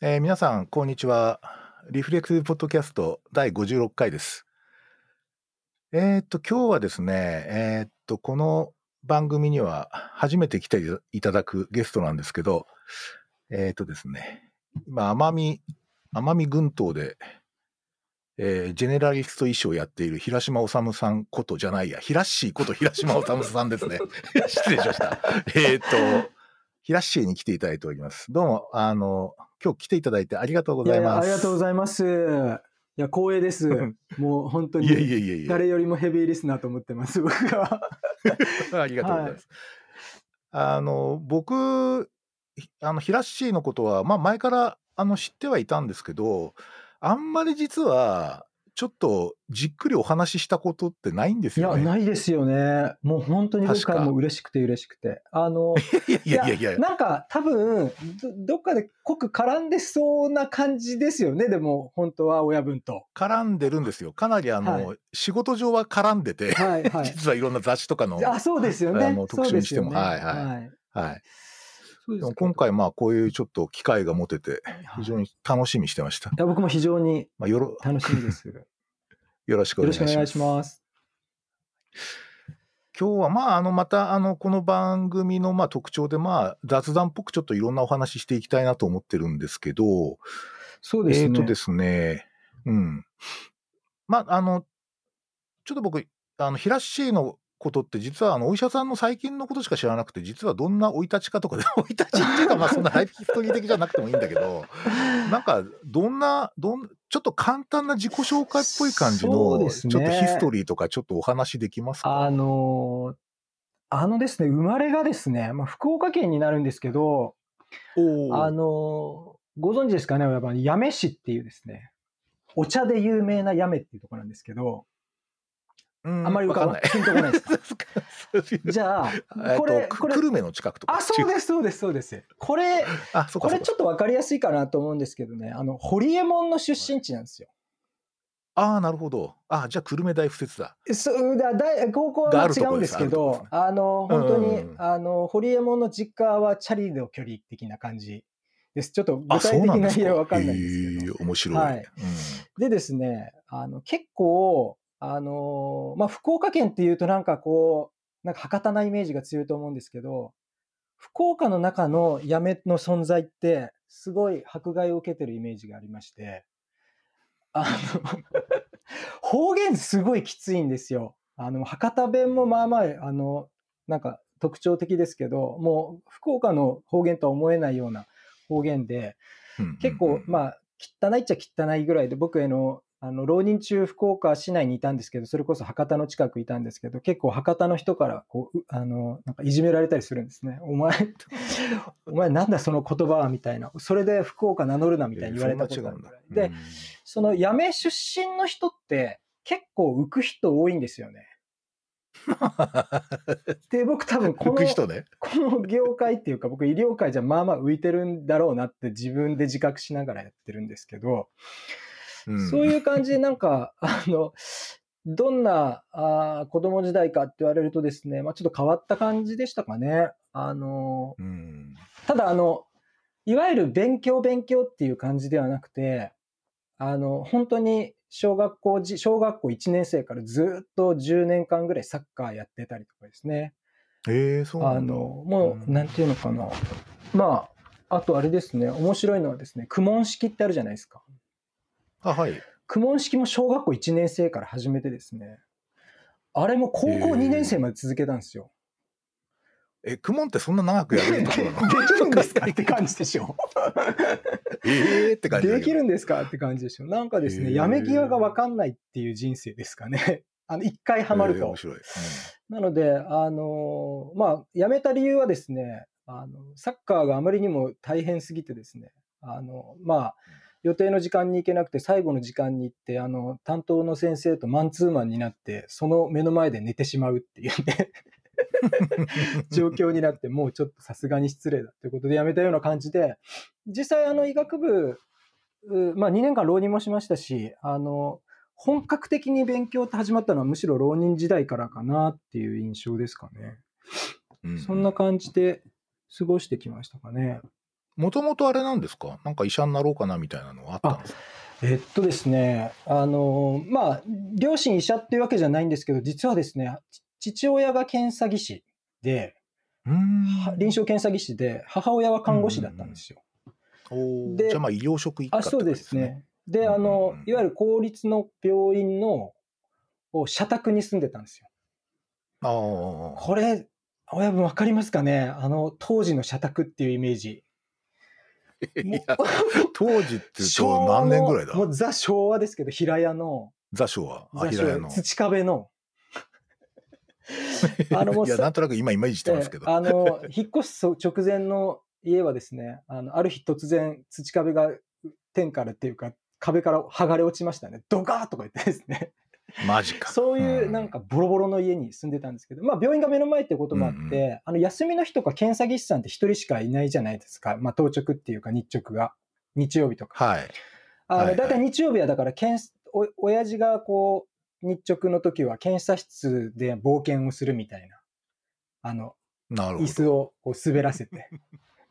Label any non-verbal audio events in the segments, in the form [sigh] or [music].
えー皆さん、こんにちは。リフレクティブポッドキャスト第56回です。えーっと、今日はですね、えーっと、この番組には初めて来ていただくゲストなんですけど、えーっとですね、今、奄美、奄美群島で、えージェネラリスト衣装をやっている平島治さんことじゃないや、ひらっしーこと平島治さんですね。[laughs] 失礼しました。えーっと、ひらっしーに来ていただいております。どうも、あの、今日来ていただいてありがとうごいやいや、ざいます。ありがとうございます。いや、光栄です。[laughs] もう本当いやいにやいやいや。誰よりもヘビーリスナーと思ってます、僕は。[laughs] ありがとうございます。あの、僕、ひあの、ひらっしーのことは、まあ、前から、あの、知ってはいたんですけど、あんまり実は、ちょっと、じっくりお話ししたことってないんですいや、よね。ないですよね。もう本当に僕はもう嬉しくて嬉しくて。あの、[laughs] いやいやいやいや。なんか多分ど、どっかで濃く絡んでそうな感じですよね、でも、本当は親分と。絡んでるんですよ。かなり、あの、は仕事上は絡んでて、はいはい。[laughs] 実はいろんな雑誌とかの、あ、そうですよねあの。特集にしてもねはいはいはい。でも今回、まあ、こういうちょっと機会が持てて、非常に楽しみにしてました。や僕も非常にまあ、よろ、楽しみです。よ [laughs] よろしくお願ろしくお願いいします。します。今日はまああのまたあのこの番組のまあ特徴でまあ雑談っぽくちょっといろんなお話ししていきたいなと思ってるんですけど、そうですね。えーとですね、うん。まああの、ちょっと僕、あの、ひらっしーのことって実はあのお医者さんの最近のことしか知らなくて、実はどんな生い立ちかとかで、[laughs] 生い立ちっていうかまあそんなライフヒストリー的じゃなくてもいいんだけど、[laughs] なんかどんな、どん、ちょっと簡単な自己紹介っぽい感じその、ね。ちょっとヒストリーとかちょっとお話できますか？あのーあのですね、生まれがですね、まあ、福岡県になるんですけど、あのーご存知ですかね、親分八女市っていうですね、お茶で有名な八女っていうところなんですけど、うんあんまり浮かばない。ピンとこないですか？[laughs] じゃあ、これ、と、これく、久留米の近くとか。あ、そうです、そうです、そうです。これ、これちょっとわかりやすいかなと思うんですけどね、あの、ホリエモンの出身地なんですよ。ああ、なるほど。あじゃあ、久留米大不説だ。そうだ大高校は違うんでですすけどあるとこですね、あの、本当に、うんあの、ホリエモンの実家はチャリの距離的な感じです。ちょっと具あ、体的な家なんですか。はわかんないんですけど。面白い。はいうんでですね、あの、結構、あの、まあ、福岡県っていうとなんかこう、なんか博多なイメージが強いと思うんですけど、福岡の中の八女の存在って、すごい迫害を受けてるイメージがありまして、あの、方言すごいきついんですよ。あの、博多弁もまあまあ、あの、なんか特徴的ですけど、もう福岡の方言とは思えないような方言で、うん結構、あ、まあ、汚いっちゃ汚いぐらいで、僕への、あの、浪人中、福岡市内にいたんですけど、それこそ博多の近くいたんですけど、結構博多の人から、こう、うあの、なんかいじめられたりするんですね。お前、[laughs] お前なんだその言葉はみたいな。それで福岡名乗るなみたいに言われたことがあるぐらい。で、その八女出身の人って結構浮く人多いんですよね。[laughs] で、僕多分この浮く、人ね。この業界っていうか僕医療界じゃまあまあ浮いてるんだろうなって自分で自覚しながらやってるんですけど、うんそういう感じでなんか、あの、どんなあー子供時代かって言われるとですね、まあちょっと変わった感じでしたかね。あの、うん。ただあの、いわゆる勉強勉強っていう感じではなくて、あの、本当に小学校じ、小学校1年生からずっと10年間ぐらいサッカーやってたりとかですね。ええそうなんだ。あの、もう、なんていうのかな。まあ、あとあれですね、面白いのはですね、苦問式ってあるじゃないですか。あ、はい。苦問式も小学校1年生から始めてですね、あれも高校へー2年生まで続けたんですよ。え、クモンってそんな長くやれるとこでろなの？[laughs] きるんですかって感じでしょ。[laughs] ええって感じ。できるんですかって感じでしょ。なんかですね、へーやめ際がわかんないっていう人生ですかね。[laughs] あの、一回ハマるとええ面。白い。なので、あのまあ、辞めた理由はですね、あの、サッカーがあまりにも大変すぎてですね、あの、まあ、予定の時間に行けなくて、最後の時間に行って、あの、担当の先生とマンツーマンになって、その目の前で寝てしまうっていうね、[laughs] 状況になって、もうちょっとさすがに失礼だということで辞めたような感じで、実際、あの、医学部、うまあ、2年間浪人もしましたし、あの、本格的に勉強って始まったのはむしろ浪人時代からかなっていう印象ですかね。うんそんな感じで過ごしてきましたかね。もともとあれなんですか？なんか医者になろうかなみたいなのはあったんですか？えっとですね、あの、まあ、両親医者っていうわけじゃないんですけど、実はですね、ち父親が検査技師で、臨床検査技師で、母親は看護師だったんですよ。でじゃあまあ医療職一家あ、ってことそうです。ね。で、あの、いわゆる公立の病院の、を社宅に住んでたんですよ。ああ。これ、親分わかりますかね？あの、当時の社宅っていうイメージ。[laughs] 当時っていう何年ぐらいだ？もうザ昭和ですけど、平屋の、ザ昭和。あ、平屋の。土壁の。[laughs] あのもういや、さなんとなく今イメージしてますけど。ええあの、[laughs] 引っ越す直前の家はですね、あの、ある日突然土壁が天からっていうか、壁から剥がれ落ちましたね。ドカーとか言ってですね。マジか。そういうなんかボロボロの家に住んでたんですけど、まあ病院が目の前ってこともあって、うんうあの休みの日とか検査技師さんって一人しかいないじゃないですか。まあ当直っていうか日直が。日曜日とか。はい。あの、はいはいだいたい日曜日はだから検査、お、親父がこう、日直の時は検査室で冒険をするみたいな。あの、なるほど。椅子をこう滑らせて、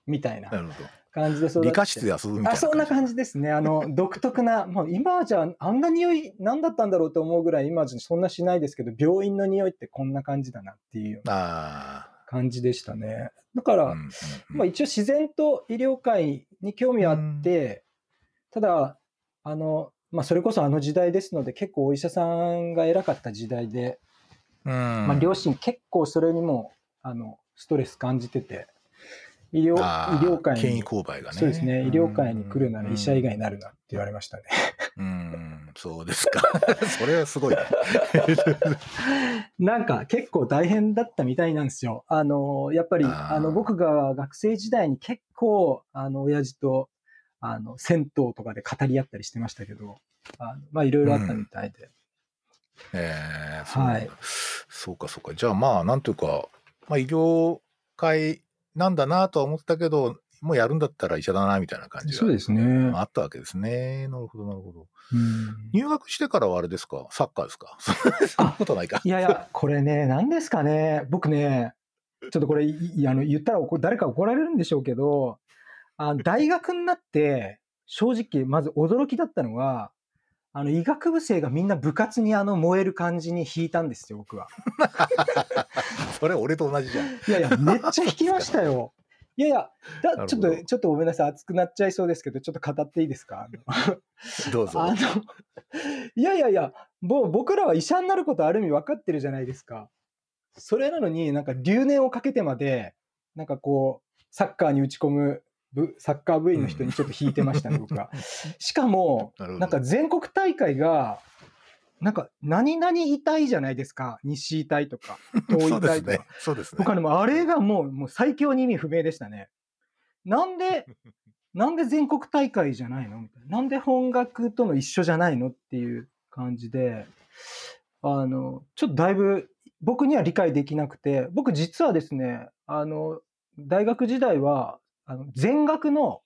みたいななるほ感じで育ってど。理科室で遊ぶみたいな。あ、そんな感じですね。あの、[laughs] 独特な、もう今じゃあんな匂い何だったんだろうと思うぐらい今じゃそんなしないですけど、病院の匂いってこんな感じだなっていうあ感じでしたね。だから、あ。うんうんうんまあ一応自然と医療界に興味はあって、ただ、あの、まあそれこそあの時代ですので結構お医者さんが偉かった時代で、うんまあ両親結構それにも、あの、ストレス感じてて、医療、医療界権威に、勾配がね。そうですね、医療界に来るなら医者以外に。になるなって言われましたね。うんうん、そうですか。[laughs] それはすごいね。[laughs] なんか結構大変だったみたいなんですよ。あの、やっぱり、あの、僕が学生時代に結構、あの、親父と、あの、銭湯とかで語り合ったりしてましたけど、あのまあ、いろいろあったみたいで。えー、そうはいそうかそうか。じゃあまあ、なんというか、まあ、医療界なんだなとは思ったけど、もうやるんだったら医者だなみたいな感じがすねあったわけですね。なるほど、なるほど。うん入学してからはあれですか？サッカーですか？そんなことないか。いやいや、これね、何ですかね、僕ね、ちょっとこれ、あの言ったら怒誰か怒られるんでしょうけど、あの大学になって、正直、まず驚きだったのは、あの医学部生がみんな部活にあの燃える感じに引いたんですよ、僕は。[laughs] それ俺と同じじゃん。いやいや、めっちゃ引きましたよ。いやいや、だちょっと、ちょっとごめんなさい、熱くなっちゃいそうですけど、ちょっと語っていいですか？[laughs] どうぞ。あの、いやいやいや、もう僕らは医者になることある意味分かってるじゃないですか。それなのになんか留年をかけてまで、なんかこう、サッカーに打ち込む部、サッカー部員の人にちょっと引いてましたね、僕は。しかも、なんか全国大会が、なんか何々医大じゃないですか。西医大とか、東 [laughs] そうですね医大とか。。そうですね僕。はでもあれがもうもう最強に意味不明でしたね。なんで、[laughs] なんで全国大会じゃないの？みたいな。なんで本学との一緒じゃないのっていう感じで、あの、ちょっとだいぶ僕には理解できなくて、僕実はですね、あの、大学時代は、あの全学の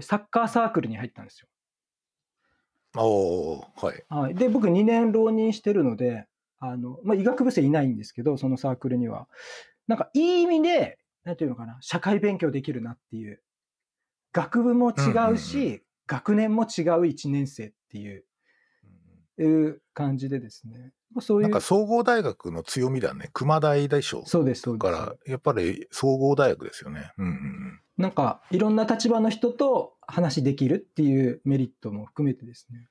サッカーサークルに入ったんですよ。おーはい。はい、で僕2年浪人してるのであの、まあ、医学部生いないんですけどそのサークルには。なんかいい意味でなんていうのかな社会勉強できるなっていう。学部も違うし、うんうん学年も違う1年生っていう。いう感じでですねまあそういうなんか総合大学の強みだね。熊大でしょ。そうですそうですだから、やっぱり総合大学ですよね。うんうんなんかいろんな立場の人と話できるっていうメリットも含めてですね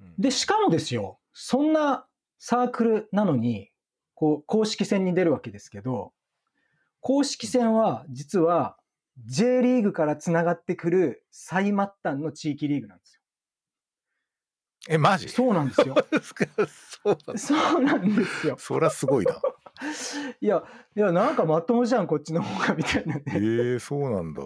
うん。で、しかもですよ、そんなサークルなのに、こう、公式戦に出るわけですけど、公式戦は実は J リーグからつながってくる最末端の地域リーグなんですえ、マジ？よ。[laughs] そうなんですよ。そうなんだそうなんですよ。そりゃすごいな。[laughs] いや、いや、なんかまともじゃん、こっちの方が、みたいなえね。えそうなんだ。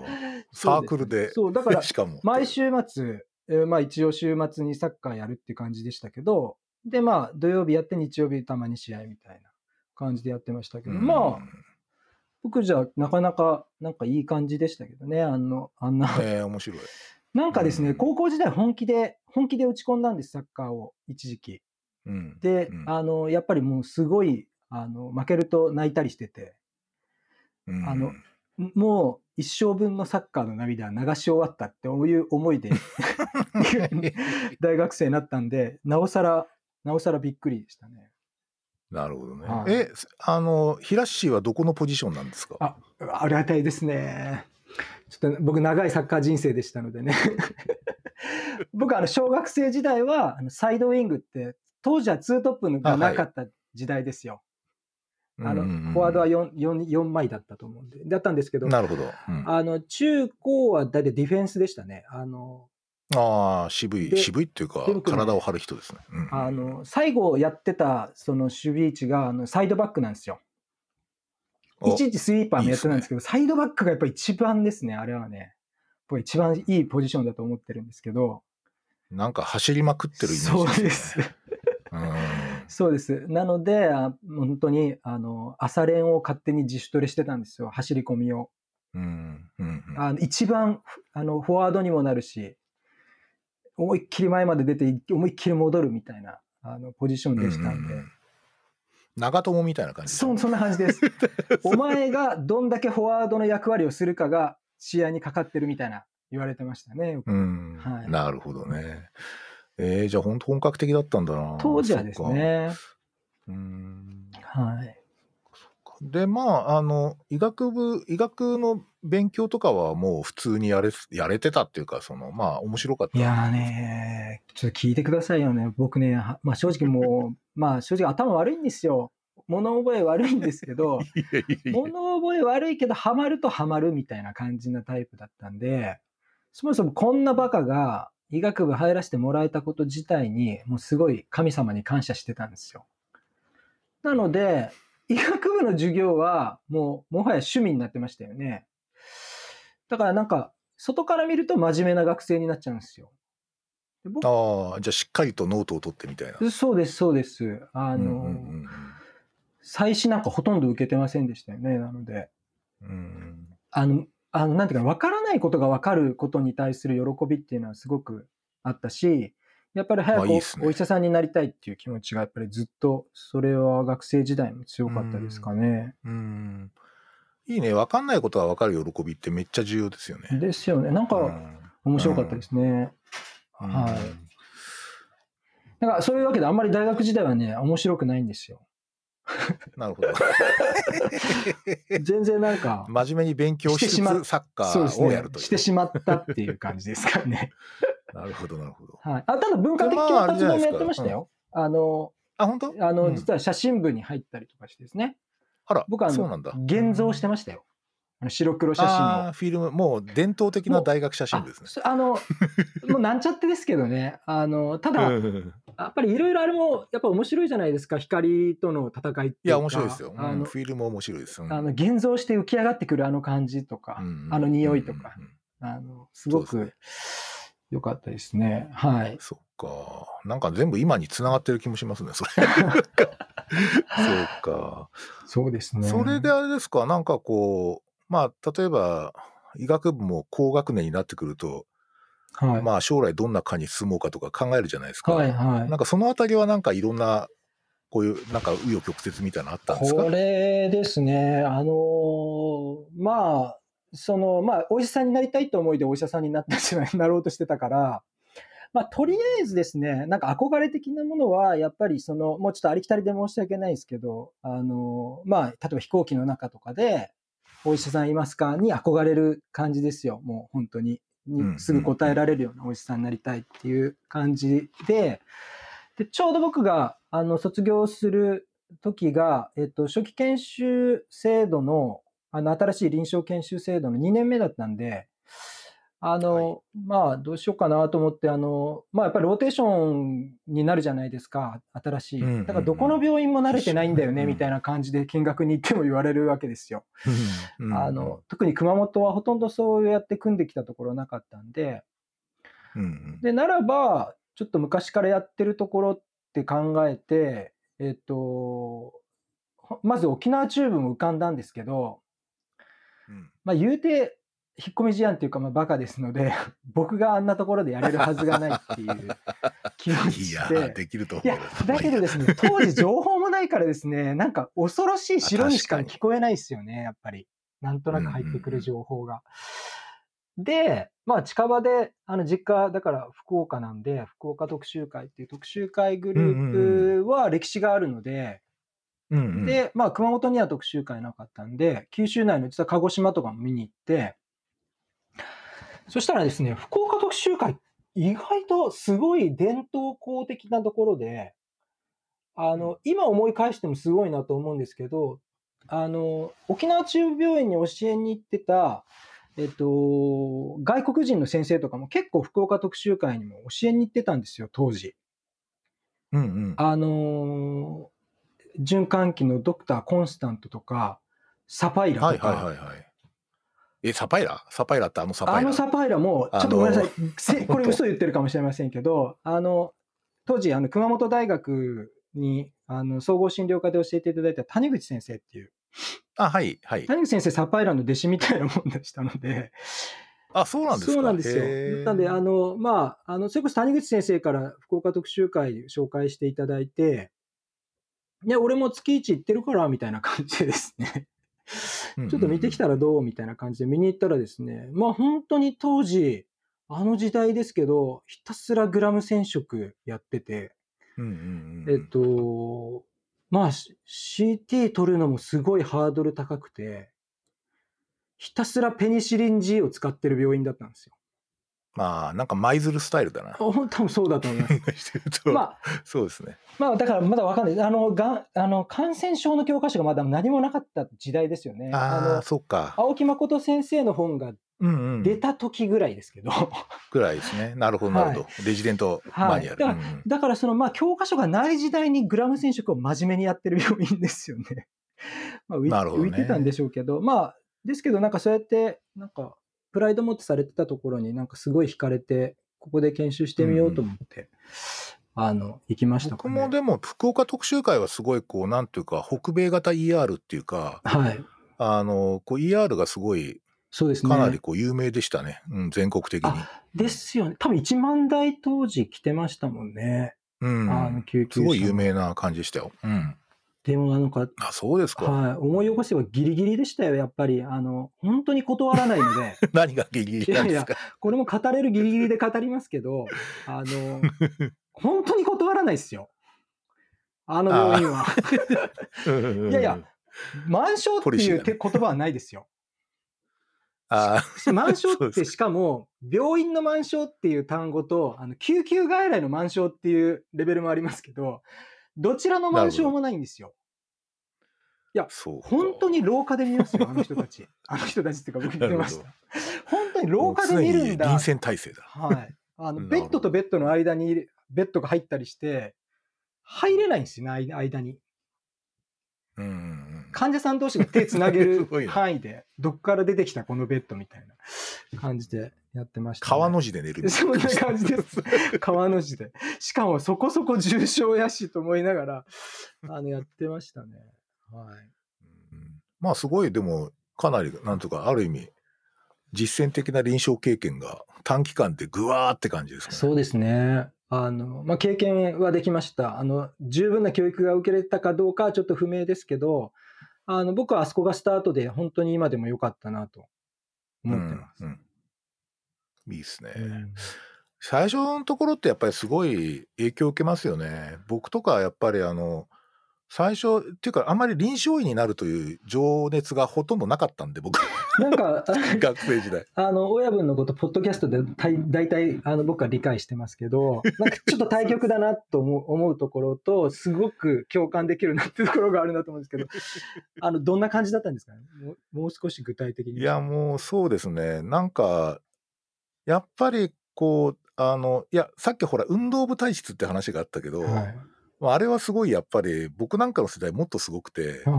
サークルで。そう、だから、[laughs] しかも。毎週末、えーまあ一応週末にサッカーやるって感じでしたけど、で、まあ土曜日やって日曜日たまに試合みたいな感じでやってましたけど、うんまあ、僕じゃなかなかなんかいい感じでしたけどね、あの、あんな。ええ面白い。なんかですね、うん高校時代本気で、本気で打ち込んだんです、サッカーを、一時期。うん。で、うんあの、やっぱりもうすごい、あの、負けると泣いたりしてて、うんあのもう一生分のサッカーの涙は流し終わったっていう思いで [laughs] 大学生になったんで、なおさら、なおさらびっくりでしたね。なるほどね。はいえ、あの、平氏はどこのポジションなんですか？あ、ありがたいですね。ちょっと僕長いサッカー人生でしたのでね。[laughs] 僕あの小学生時代はあのサイドウィングって当時はツートップがなかった時代ですよ。あの、フォワードは 4, 4, 4枚だったと思うんで。だったんですけど、なるほど。うんあの中高は大体ディフェンスでしたね。あの、ああ、渋い、で渋いっていうか体を張る人ですね。うんあの最後やってたその守備位置があのサイドバックなんですよ。おいちいちスイーパーもやってたんですけど、サイドバックがやっぱり一番ですね、あれはね。僕一番いいポジションだと思ってるんですけど。なんか走りまくってるイメそうージでですすね。うんそうです。なので、あ本当に、あの、朝練を勝手に自主トレしてたんですよ、走り込みを。うんうんうんあの一番、あの、フォワードにもなるし、思いっきり前まで出て、思いっきり戻るみたいな、あの、ポジションでしたんで。ううう長友みたいな感じそそんな感じです。[laughs] お前がどんだけフォワードの役割をするかが試合にかかってるみたいな言われてましたね。うん、はいなるほどね。えー、じゃあ本当本格的だったんだな。当時はですね。うんはい。でまああの医学部医学の勉強とかはもう普通にやれやれてたっていうかそのまあ面白かったいやーねちょっと聞いてくださいよね。僕ね、はまあ正直もう、[laughs] まあ正直頭悪いんですよ。物覚え悪いんですけど、[laughs] いやいやいや物覚え悪いけどハマるとハマるみたいな感じなタイプだったんで、そもそもこんなバカが医学部入らせてもらえたこと自体に、もうすごい神様に感謝してたんですよ。なので、医学部の授業はもうもはや趣味になってましたよね。だからなんか、外から見ると真面目な学生になっちゃうんですよ。ああじゃあしっかりとノートを取ってみたいな。そうです、そうです。あの、うんうん祭祀なんかほとんど受けてませんでしたよね。なので、うんうんあの、あの、なんていうかな、わからないことがわかることに対する喜びっていうのはすごくあったし、やっぱり早くお,、医者さんになりたいっていう気持ちがやっぱりずっと、それは学生時代も強かったですかね。うんいいね分かんないことが分かる喜びってめっちゃ重要ですよね。ですよね。なんかうん面白かったですね。うんはいだからそういうわけであんまり大学時代はね、面白くないんですよ。[laughs] なるほど。[laughs] 全然なんか、真面目に勉強してしまっつサッカーをやると。してしまったっていう感じですかね。なるほどなるほど。はい、あただ文化的まああれ活じゃないですか動もやってましたよ。あの、あ本当？あの、うん実は写真部に入ったりとかしてですね。あら僕はあのそうなんだ。現像してましたよ。あの白黒写真を。フィルムもう伝統的な大学写真部ですね。あそあの、[laughs] もうなんちゃってですけどね。あの、ただ、うんやっぱりいろいろあれも、やっぱ面白いじゃないですか。光との戦いっていうか。いや面白いですよ。うんあの、フィルム面白いです。うんあの現像して浮き上がってくるあの感じとか、うんあの匂いとか、あの、すごく良かったですね。はい。そっか。なんか全部今に繋がってる気もしますね、それ。[laughs] そうか。そうですね。それであれですか、なんかこう、まあ、例えば、医学部も高学年になってくると、はい。まあ、将来どんな科に進もうかとか考えるじゃないですか。はいはいなんかそのあたりはなんかいろんな、こういう、なんか紆余曲折みたいなのあったんですか？これですね、あのーまあ、その、まあ、お医者さんになりたいと思いでお医者さんになったじゃない、なろうとしてたから、[laughs] まあ、とりあえずですね、なんか憧れ的なものは、やっぱりその、もうちょっとありきたりで申し訳ないですけど、あのーまあ、例えば飛行機の中とかで、お医者さんいますかに憧れる感じですよ、もう本当に。うんにすぐ答えられるようなお医者さんになりたいっていう感じで、で、ちょうど僕が、あの、卒業する時が、えっと、初期研修制度の、あの、新しい臨床研修制度の2年目だったんで、あの、まあ、どうしようかなと思って、あの、まあ、やっぱりローテーションになるじゃないですか、新しい。だから、どこの病院も慣れてないんだよね、うんみたいな感じで見学に行っても言われるわけですよ。うんあの、特に熊本はほとんどそうやって組んできたところなかったんで、で、ならば、ちょっと昔からやってるところって考えて、えっと、ほまず沖縄中部も浮かんだんですけど、うんまあ言うて、引っ込み思案っていうか、まあバカですので、[laughs] 僕があんなところでやれるはずがないっていう気持いやちで。ー、できると思ういや、だけどですね、[laughs] 当時情報もないからですね、なんか恐ろしい城にしか聞こえないですよね、やっぱり。なんとなく入ってくる情報が。で、まあ、近場で、あの、実家、だから福岡なんで、福岡特集会っていう特集会グループは歴史があるので、うんうん、で、まあ、熊本には特集会なかったんで、九州内の実は鹿児島とかも見に行って、そしたらですね、福岡特集会、意外とすごい伝統校的なところで、あの、今思い返してもすごいなと思うんですけど、あの、沖縄中部病院に教えに行ってた、えっと、外国人の先生とかも結構福岡特集会にも教えに行ってたんですよ、当時。うんうん。あのー循環器のドクター・コンスタントとか、サパイラはいとか、はいはいはい。え、サパイラ？サパイラってあのサパイラ？あのサパイラも、ちょっとごめんなさい、せこれ嘘言ってるかもしれませんけど、あの、当時、あの、熊本大学に、あの、総合診療科で教えていただいた谷口先生っていう、あ、はいはい。谷口先生サパイラの弟子みたいなもんでしたので、あ、そうなんですか？そうなんですよ。なんで、あの、まあ、あの、それこそ谷口先生から福岡特集会紹介していただいて、いや、俺も月一行ってるから、みたいな感じでですね。ちょっと見てきたらどう？みたいな感じで見に行ったらですね、まあ本当に当時、あの時代ですけど、ひたすらグラム染色やってて、うんうんうん。えっと、まあ CT 取るのもすごいハードル高くて、ひたすらペニシリン G を使ってる病院だったんですよ。まあ、なんか舞鶴スタイルだな。[laughs] あ多分そうだと思います。[laughs] まあ、そうですね。まあだからまだわかんない。あの、がんあの感染症の教科書がまだ何もなかった時代ですよね。ああ、の、そっか。青木誠先生の本がうんうん。出た時ぐらいですけど、ぐらいですね。なるほど、なるほど。レジデントマニュアル。はいうんうんだからそのまあ教科書がない時代にグラム染色を真面目にやってる病院ですよね。まあ浮ね浮いてたんでしょうけど、まあですけどなんかそうやってなんかプライド持ってされてたところになんかすごい惹かれてここで研修してみようと思って、あの行きましたかね。僕もでも、福岡特集会はすごい、こう、なんていうか、北米型 ER っていうか、はい、あの、こう ER がすごい、そうですね。かなりこう有名でしたね。うん、全国的に。ですよね。多分1万台当時来てましたもんね。うん。あの救急車すごい有名な感じでしたよ。うん。でもなんかあ、そうですか。はい、思い起こせばギリギリでしたよ、やっぱり。あの、本当に断らないので、[laughs] 何がギリギリなんですか？これも語れるギリギリで語りますけど、あの、[laughs] 本当に断らないですよ。あの病院は。いやいや、満床っていうて言葉はないですよ。あ満床ってしかも、病院の満床っていう単語と、あの救急外来の満床っていうレベルもありますけど、どちらの満床もないんですよ。あ、そうか。本当に廊下で見ますよ、あの人たち。[laughs] あの人たちっていうか僕言ってましなた。本当に廊下で見るんだ。臨戦態勢だ。はい。あの、[laughs] ベッドとベッドの間に、ベッドが入ったりして、入れないんですよね、間間に。うんうんうん。患者さん同士が手つなげ [laughs] する範囲で、どっから出てきたこのベッドみたいな感じでやってました、ね。川の字で寝るそんな感じです。川の字で。しかもそこそこ重症やしと思いながら、あの、やってましたね。はい。うんまあすごい、でも、かなり、なんとか、ある意味、実践的な臨床経験が短期間でぐわーって感じですね。そうですね。あの、まあ、経験はできました。あの、十分な教育が受けれたかどうかはちょっと不明ですけど、あの、僕はあそこがスタートで本当に今でも良かったなと思ってます。うんうんいいですね。うん最初のところってやっぱりすごい影響を受けますよね。僕とかはやっぱりあの、最初、っていうかあんまり臨床医になるという情熱がほとんどなかったんで、僕、なんか、[laughs] 学生時代。あの、親分のこと、ポッドキャストで大大体、あの、僕は理解してますけど、なんかちょっと対極だなと思う思うところと、すごく共感できるなっていうところがあるなと思うんですけど、[laughs] あの、どんな感じだったんですか？ねもうもう少し具体的に。いや、もうそうですね。なんか、やっぱりこう、あの、いや、さっきほら、運動部体質って話があったけど、はい。まああれはすごいやっぱり僕なんかの世代もっとすごくて、あ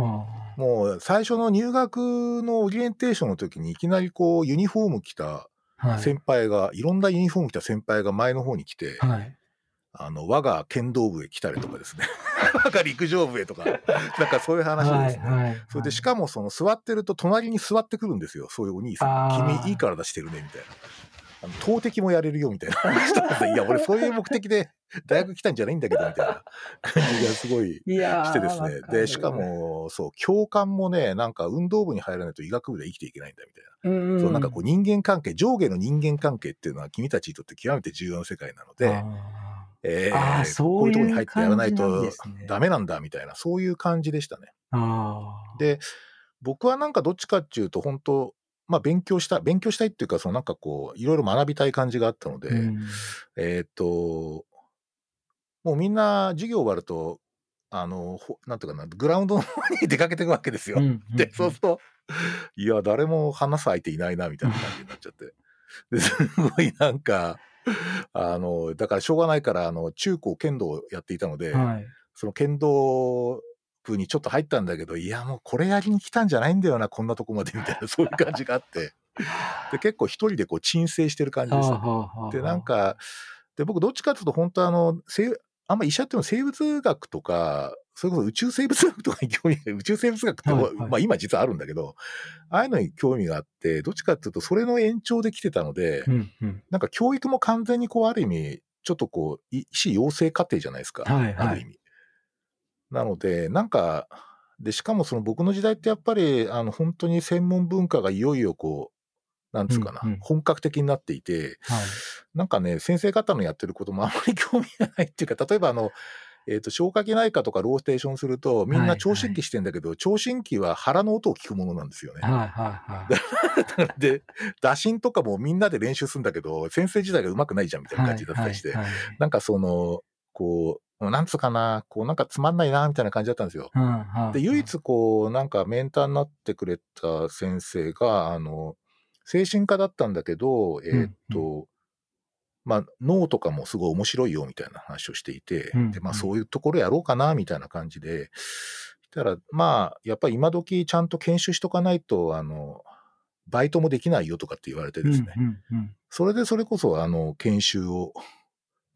もう最初の入学のオリエンテーションの時にいきなりこうユニフォーム着た。先輩が、い、ろんなユニフォーム着た先輩が前の方に来て、はい。あの、我が剣道部へ来たりとかですね。[laughs] 我が陸上部へとか、[laughs] なんかそういう話はい。ですね。はい。それでしかもその座ってると隣に座ってくるんですよ、そういうお兄さん。君いい体してるね、みたいな。あの投擲もやれるよみたいな。人なんでいや、俺そういう目的で大学来たんじゃないんだけど、みたいな。感じがすごいしてですね。で、しかも、そう、教官もね、なんか運動部に入らないと医学部で生きていけないんだみたいな。うんうん。そう、なんかこう人間関係、上下の人間関係っていうのは君たちにとって極めて重要な世界なので、あえあーそういうこういうところに入ってやらないとダメなんだみたいな、そういう感じでしたね。で、僕はなんかどっちかっていうと、本当まあ勉強した、勉強したいっていうか、そのなんかこう、いろいろ学びたい感じがあったので、うんえーっと、もうみんな授業終わると、あの、ほなんていうかな、グラウンドの方に出かけていくわけですよ。うんうんうんで、そうすると、いや、誰も話す相手いないな、みたいな感じになっちゃって。で、すごいなんか、あの、だからしょうがないから、あの、中高剣道をやっていたので、はい。その剣道部にちょっと入ったんだけど、いや、もうこれやりに来たんじゃないんだよな、こんなとこまで、みたいな、そういう感じがあって。で、結構一人でこう鎮静してる感じでしたね。で、なん、か、で、僕どっちかというと、本当あの、生あんま医者っていうのは生物学とか、それこそ宇宙生物学とかに興味が、宇宙生物学って、はいはいまあ今実はあるんだけど、ああいうのに興味があって、どっちかっていうと、それの延長で来てたので、うんうんなんか教育も完全にこう、ある意味、ちょっとこう、い医師養成課程じゃないですか。はいはいある意味。なので、なんか、で、しかもその僕の時代ってやっぱり、あの、本当に専門文化がいよいよこう、なんつうかな、うんうん本格的になっていて、はい。なんかね、先生方のやってることもあんまり [laughs] 興味がないっていうか、例えばあの、えっ、と、消化器内科とかローテーションすると、みんはいはない聴診器してんだけど、聴診器は腹の音を聞くものなんですよね。はいはいはい。[laughs] で、打診とかもみんなで練習するんだけど、先生自体が上手くないじゃんみたいな感じだったりして、はいはいはいなんかその、こう、なんつうかな、こうなんかつまんないな、みたいな感じだったんですよ。うんはいで、唯一こう、なんかメンターになってくれた先生が、あの、精神科だったんだけど、えーっと、まあ、脳とかもすごい面白いよ、みたいな話をしていて、うんで、まあ、うんそういうところやろうかな、みたいな感じで、したら、まあ、やっぱり今時ちゃんと研修しとかないと、あの、バイトもできないよとかって言われてですね。うんうんうんそれでそれこそ、あの、研修を、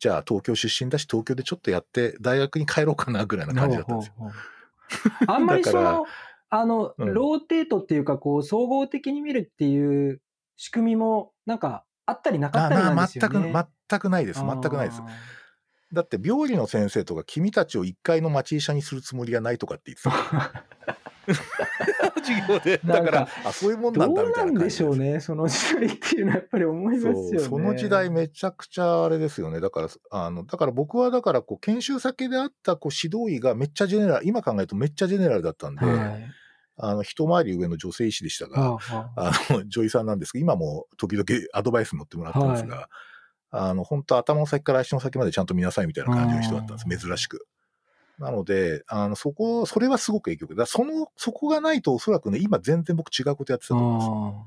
じゃあ東京出身だし、東京でちょっとやって、大学に帰ろうかな、ぐらいな感じだったんですよ。ほうほうほうあんまりその、あの、うんローテートっていうか、こう、総合的に見るっていう仕組みも、なんか、あったりなかあったりなんまあですよね。全く、全くないです。全くないですだって病理の先生とか君たちを一介の町医者にするつもりがないとかって言ってた。[laughs] [laughs] 授業で。だから、あ、そういうもんなんだみたいな感じないんでしょうね、その時代っていうのはやっぱり思いますよね。その時代めちゃくちゃあれですよね。だから、あの、だから僕はだから、こう、研修先であった、こう、指導医がめっちゃジェネラル、今考えるとめっちゃジェネラルだったんで、はい。あの、一回り上の女性医師でしたが、はあの、女医さんなんですけど、今も時々アドバイス乗ってもらってますが、あの、本当頭の先から足の先までちゃんと見なさいみたいな感じの人だったんです、珍しく。なので、あの、そこ、それはすごく影響。だその、そこがないとおそらくね、今全然僕違うことやってたと思うんですよ。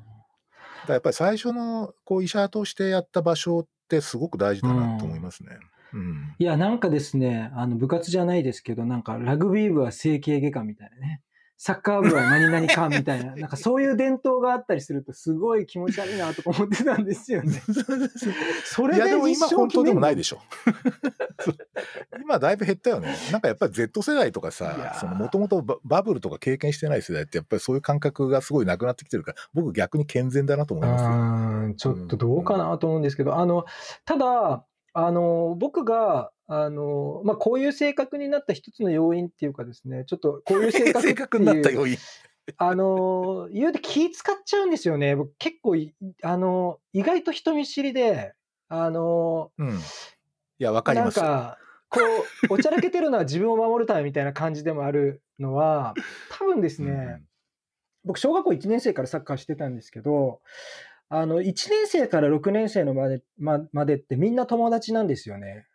だからやっぱり最初の、こう、医者としてやった場所ってすごく大事だなと思いますね。うん。いや、なんかですね、あの部活じゃないですけど、なんかラグビー部は整形外科みたいなね。サッカー部は何々かみたいな、[laughs] なんかそういう伝統があったりすると、すごい気持ち悪いなとか思ってたんですよね。それいや、ででも今本当でもないでししょ。今だいぶ減ったよね。なんかやっぱり Z 世代とかさ、ーそのもともとババブルとか経験してない世代ってやっぱりそういう感覚がすごいなくなってきてるから、僕逆に健全だなと思いますちょっとどうかなと思うんですけど、あの、ただ、あの、僕が、あの、まあ、こういう性格になった一つの要因っていうかですね、ちょっとこういう性格ってい正う [laughs] 確になった要因。あの、言うて気使っちゃうんですよね。僕結構い、あの、意外と人見知りで、あの、うん。いや、わかりなんますよ。か、こう、おちゃらけてるのは自分を守るためみたいな感じでもあるのは、多分ですね、うん僕、小学校1年生からサッカーしてたんですけど、あの、1年生から6年生のまで、ままでってみんな友達なんですよね。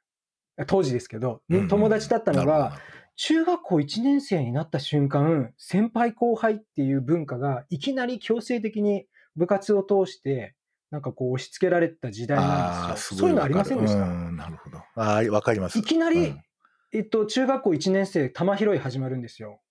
当時ですけど、うん友達だったのが、中学校1年生になった瞬間、先輩後輩っていう文化がいきなり強制的に部活を通して、なんかこう押し付けられた時代あなんあ、ですよ。そういうのありませんでした、うん、なるほど。ああ、わかります。いきなり、うんえっと、中学校1年生、玉拾い始まるんですよ。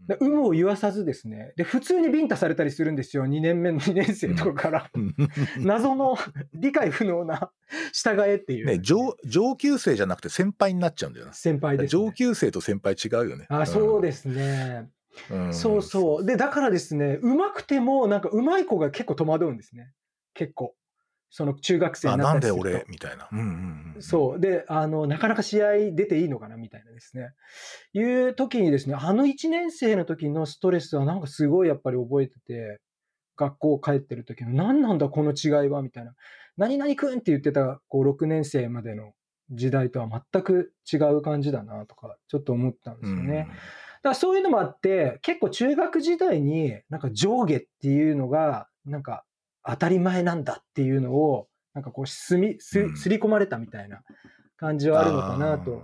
で有無を言わさずですね。で、普通にビンタされたりするんですよ。2年目の2年生とかから。[laughs] 謎の理解不能な従えっていう。ね、上上級生じゃなくて先輩になっちゃうんだよな。先輩です、ね。上級生と先輩違うよね。あ、そうですね。うん。そうそう。で、だからですね、うまくても、なんかうまい子が結構戸惑うんですね。結構。その中学生あ、なんですになったりると。俺？みたいな。うんうんうん。そう。で、あの、なかなか試合出ていいのかな？みたいなですね。いう時にですね、あの1年生の時のストレスはなんかすごいやっぱり覚えてて、学校帰ってる時の、何なんだこの違いは？みたいな。何々くんって言ってた、こう、6年生までの時代とは全く違う感じだなとか、ちょっと思ったんですよね。だからそういうのもあって、結構中学時代になんか上下っていうのが、なんか当たり前なんだっていうのを、なんかこうすみ、すうんすり込まれたみたいな感じはあるのかなと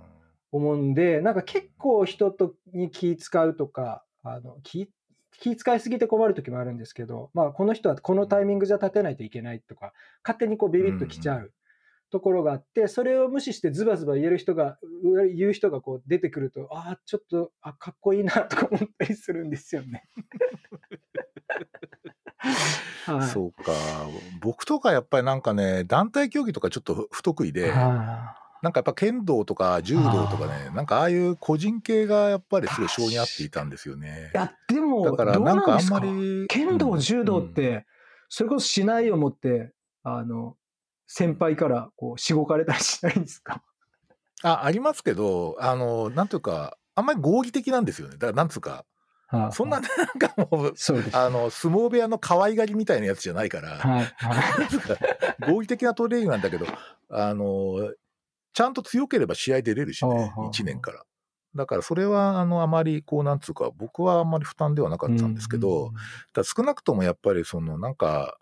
思うんで、なんか結構人とに気使うとか、あの気気使いすぎて困る時もあるんですけど、まあこの人はこのタイミングじゃ立てないといけないとか、勝手にこうビビッときちゃうところがあって、それを無視してズバズバ言える人が、う言う人がこう出てくると、ああ、ちょっと、あ、かっこいいなとか思ったりするんですよね。[laughs] はい。そうか。僕とかやっぱりなんかね、団体競技とかちょっと不不得意で、はなんかやっぱ剣道とか柔道とかねなんかああいう個人系がやっぱりすごい性に合っていたんですよねい。い。や、でも、だからなんか？あんまり。剣道、うん柔道っ、うんて、それこそしないを持って、あの、先輩からこう、しごかれたりしないんですか？あ、ありますけど、あの、なんていうか、あんまり合議的なんですよね。だからなんつうか、はいそんなねなんかもう、そうです。あの、相撲部屋の可愛がりみたいなやつじゃないから、はい。はい合議的なトレーニングなんだけど、あの、ちゃんと強ければ試合出れるしねはあはあはあ、1年から。だからそれは、あの、あまり、こう、なんつうか、僕はあんまり負担ではなかったんですけど、うんだ少なくともやっぱりそのなんか、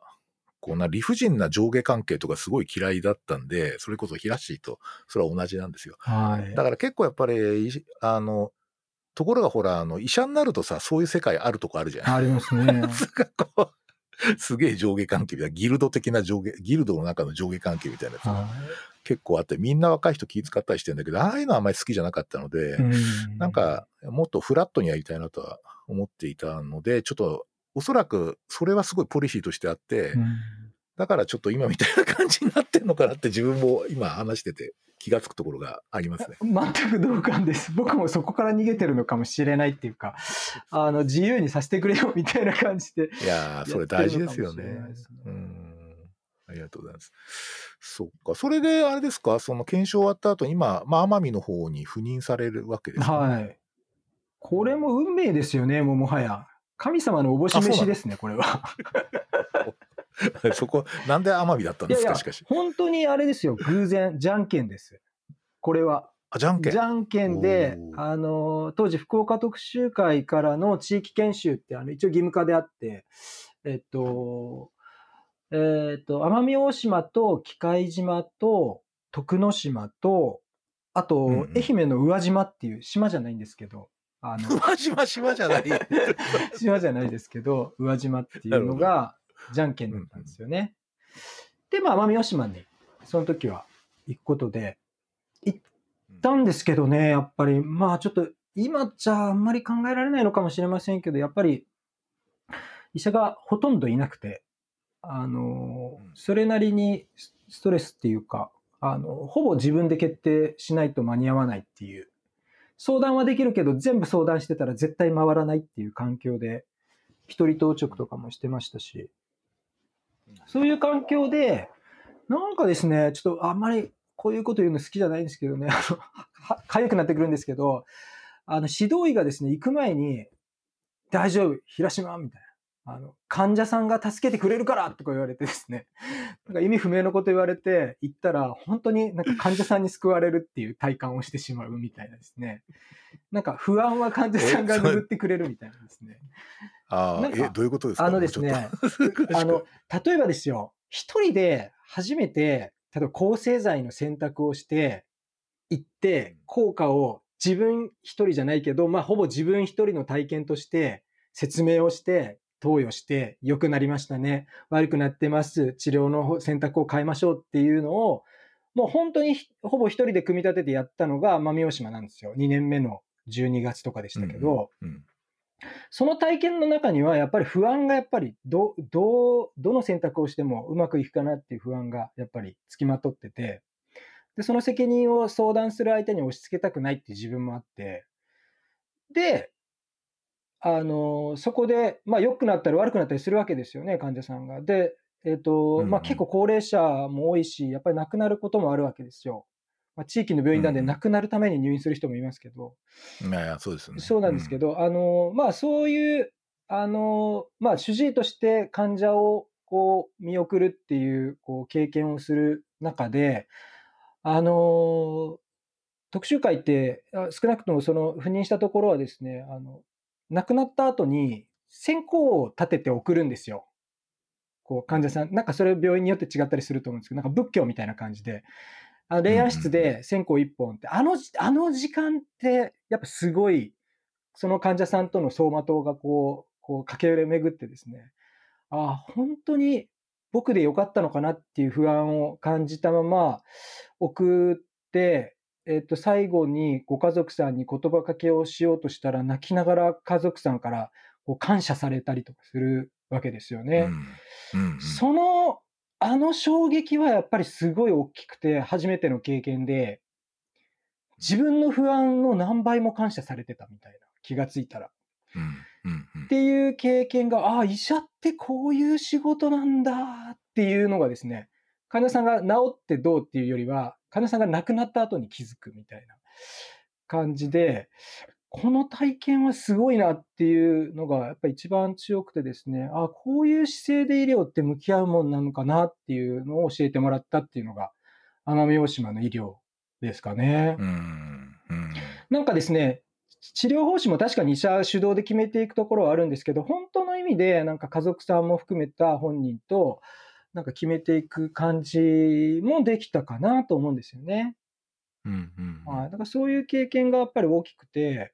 こうな理不尽な上下関係とかすごい嫌いだったんで、それこそヒラッシーとそれは同じなんですよ。はい。だから結構やっぱり、いあの、ところがほら、あの、医者になるとさ、そういう世界あるとこあるじゃん。ありますね。[laughs] なんかこう、すげえ上下関係みたいな、ギルド的な上下、ギルドの中の上下関係みたいなやつがは結構あって、みんな若い人気遣ったりしてんだけど、ああいうのはあんまり好きじゃなかったので、なんか、もっとフラットにやりたいなとは思っていたので、ちょっと、おそらく、それはすごいポリシーとしてあって、うんだからちょっと今みたいな感じになってんのかなって自分も今話してて気がつくところがありますね。[laughs] 全く同感です。[laughs] 僕もそこから逃げてるのかもしれないっていうか、[laughs] あの、自由にさせてくれよみたいな感じで。いやー、それ大事ですよねね。うん。ありがとうございます。そっか。それで、あれですか、その検証終わった後に今、まあ、奄美の方に赴任されるわけですか、はい。これも運命ですよね、もうもはや。神様のおぼし飯ですね、これは。[laughs] そこ、なんで奄美だったんいやいやですか、しかし。、本当にあれですよ、偶然、じゃんけんです。これは。あ、じゃんけん。じゃんけんであの、当時福岡特集会からの地域研修って、あの、一応義務化であって、えっと、えっと、奄美大島と喜界島と徳之島と、あと、うんうん愛媛の宇和島っていう島じゃないんですけど、あの、[laughs] 島島島じゃない。[laughs] 島じゃないですけど、宇和島っていうのが、じゃんけんだったんですよね。で、まあ、奄美大島に、その時は行くことで、行ったんですけどね、やっぱり、まあ、ちょっと、今じゃあんまり考えられないのかもしれませんけど、やっぱり、医者がほとんどいなくて、あのうん、それなりにスストレスっていうか、あの、ほぼ自分で決定しないと間に合わないっていう相談はできるけど、全部相談してたら絶対回らないっていう環境で、一人当直とかもしてましたし、そういう環境で、なんかですね、ちょっとあんまりこういうこと言うの好きじゃないんですけどね、[laughs] あの、かゆくなってくるんですけど、あの、指導医がですね、行く前に、大丈夫、平島みたいな。あの、患者さんが助けてくれるからとか言われてですね、[laughs] なんか意味不明のこと言われて、行ったら、本当になんか患者さんに救われるっていう体感をしてしまうみたいなですね。なんか不安は患者さんが拭ってくれるみたいなですね。[laughs] ああ、え、どういうことですか？あのですね [laughs] あの、例えばですよ、一人で初めて、例えば抗生剤の選択をして、行って、効果を自分一人じゃないけど、まあ、ほぼ自分一人の体験として説明をして、投与して、良くなりましたね。悪くなってます。治療の選択を変えましょうっていうのを、もう本当にひほぼ一人で組み立ててやったのが奄美大島なんですよ。2年目の12月とかでしたけど、うんその体験の中には、やっぱり不安がやっぱりど、どう、どの選択をしてもうまくいくかなっていう不安がやっぱりつきまとってて、で、その責任を相談する相手に押し付けたくないっていう自分もあって、で、あの、そこで、まあ良くなったり悪くなったりするわけですよね、患者さんが。で、えっ、と、うんうんまあ結構高齢者も多いし、やっぱり亡くなることもあるわけですよ。まあ、地域の病院なんでうん亡くなるために入院する人もいますけど、いやいや、そうです。そうなんですけど、あの、まあそういう、あの、まあ主治医として患者をこう見送るっていうこう経験をする中で、あの、特集会ってあ少なくともその赴任したところはですね、あの、亡くなった後に線香を立てて送るんですよ。こう患者さん、なんかそれ病院によって違ったりすると思うんですけど、なんか仏教みたいな感じで、あの霊安室で線香一本って、あのじ、あの時間ってやっぱすごい、その患者さんとの走馬灯がこう、こう駆け巡ってですね、ああ、本当に僕でよかったのかなっていう不安を感じたまま送って、えっと、最後にご家族さんに言葉かけをしようとしたら、泣きながら家族さんからこう感謝されたりとかするわけですよね。うんうんうんその、あの衝撃はやっぱりすごい大きくて、初めての経験で、自分の不安の何倍も感謝されてたみたいな気がついたら。うんうんうんっていう経験が、ああ、医者ってこういう仕事なんだっていうのがですね、患者さんが治ってどうっていうよりは、患者さんが亡くなった後に気づくみたいな感じで、この体験はすごいなっていうのがやっぱり一番強くてですね、ああ、こういう姿勢で医療って向き合うもんなのかなっていうのを教えてもらったっていうのが、奄美大島の医療ですかね。うんうんなんかですね、治療方針も確かに医者主導で決めていくところはあるんですけど、本当の意味で、なんか家族さんも含めた本人と、なんか決めていく感じもできたかなと思うんですよね。うんうん。だからそういう経験がやっぱり大きくて、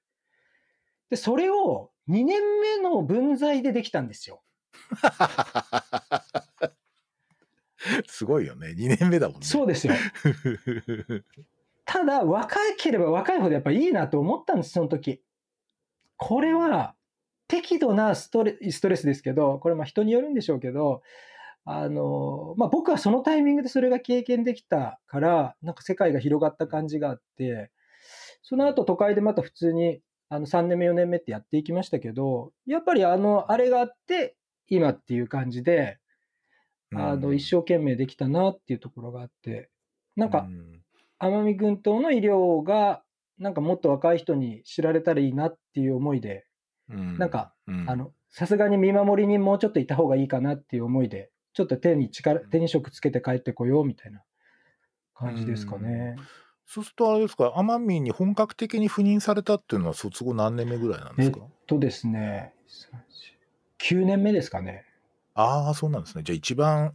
で、それを2年目の分際でできたんですよ。[laughs] すごいよね。2年目だもんね。そうですよ。[laughs] ただ、若ければ若いほどやっぱいいなと思ったんです、その時。これは、適度なストレストレスですけど、これまあ人によるんでしょうけど、あの、まあ僕はそのタイミングでそれが経験できたから、なんか世界が広がった感じがあって、その後都会でまた普通にあの3年目4年目ってやっていきましたけど、やっぱりあの、あれがあって、今っていう感じで、あの、一生懸命できたなっていうところがあって、なんか、奄美群島の医療が、なんかもっと若い人に知られたらいいなっていう思いで、うん、なんか、うん、あの、さすがに見守りにもうちょっといた方がいいかなっていう思いで、ちょっと手に力、手に職つけて帰ってこようみたいな感じですかね。そうするとあれですか、奄美に本格的に赴任されたっていうのは卒後何年目ぐらいなんですか？とですね、9年目ですかね。ああ、そうなんですね。じゃあ一番、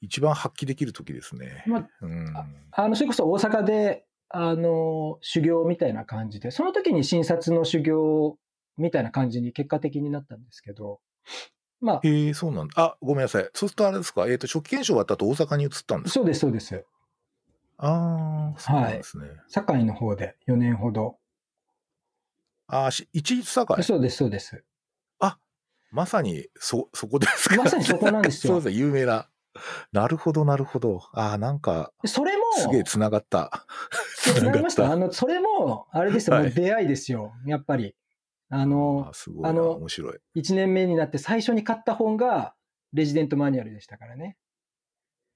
一番発揮できる時ですね。まあうん、あの、それこそ大阪で、あの、修行みたいな感じで、その時に診察の修行みたいな感じに結果的になったんですけど、まあ、へえ、そうなんだ。あ、ごめんなさい。そうするとあれですか、えっ、と、初期検証終わった後大阪に移ったんですか？そうです、そうです。ああ、そうなんですね。堺の方で4年ほど。ああ、し一律堺？そうです、そうです。まさに、そ、そこですか？まさにそこなんですよ [laughs] そうですね、有名な。なるほど、なるほど。ああ、なんか、それも、すげえ繋がった。つながりました。あの、それも、あれですよ、はい出会いですよ、やっぱり。あのあ、すごいな。あの面白い。1年目になって最初に買った本が、レジデントマニュアルでしたからね。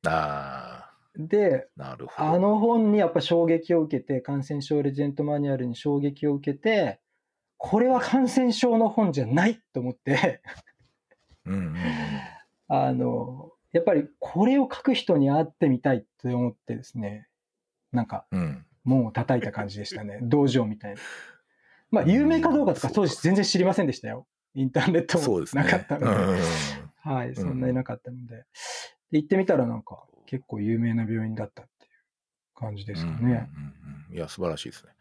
あで、あ、なるほど。あの本にやっぱ衝撃を受けて、感染症レジデントマニュアルに衝撃を受けて、これは感染症の本じゃないと思って、うんうんうん。[laughs] あの、やっぱりこれを書く人に会ってみたいって思ってですね、なんかうん。門を叩いた感じでしたね。[laughs] 道場みたいな。まあ、有名かどうかとか当時全然知りませんでしたよ。インターネットもそうですね。なかったので。うんうんうんはい、そんなになかったので。で、行ってみたらなんか結構有名な病院だったっていう感じですかね。うんうんうんうんいや、素晴らしいですね。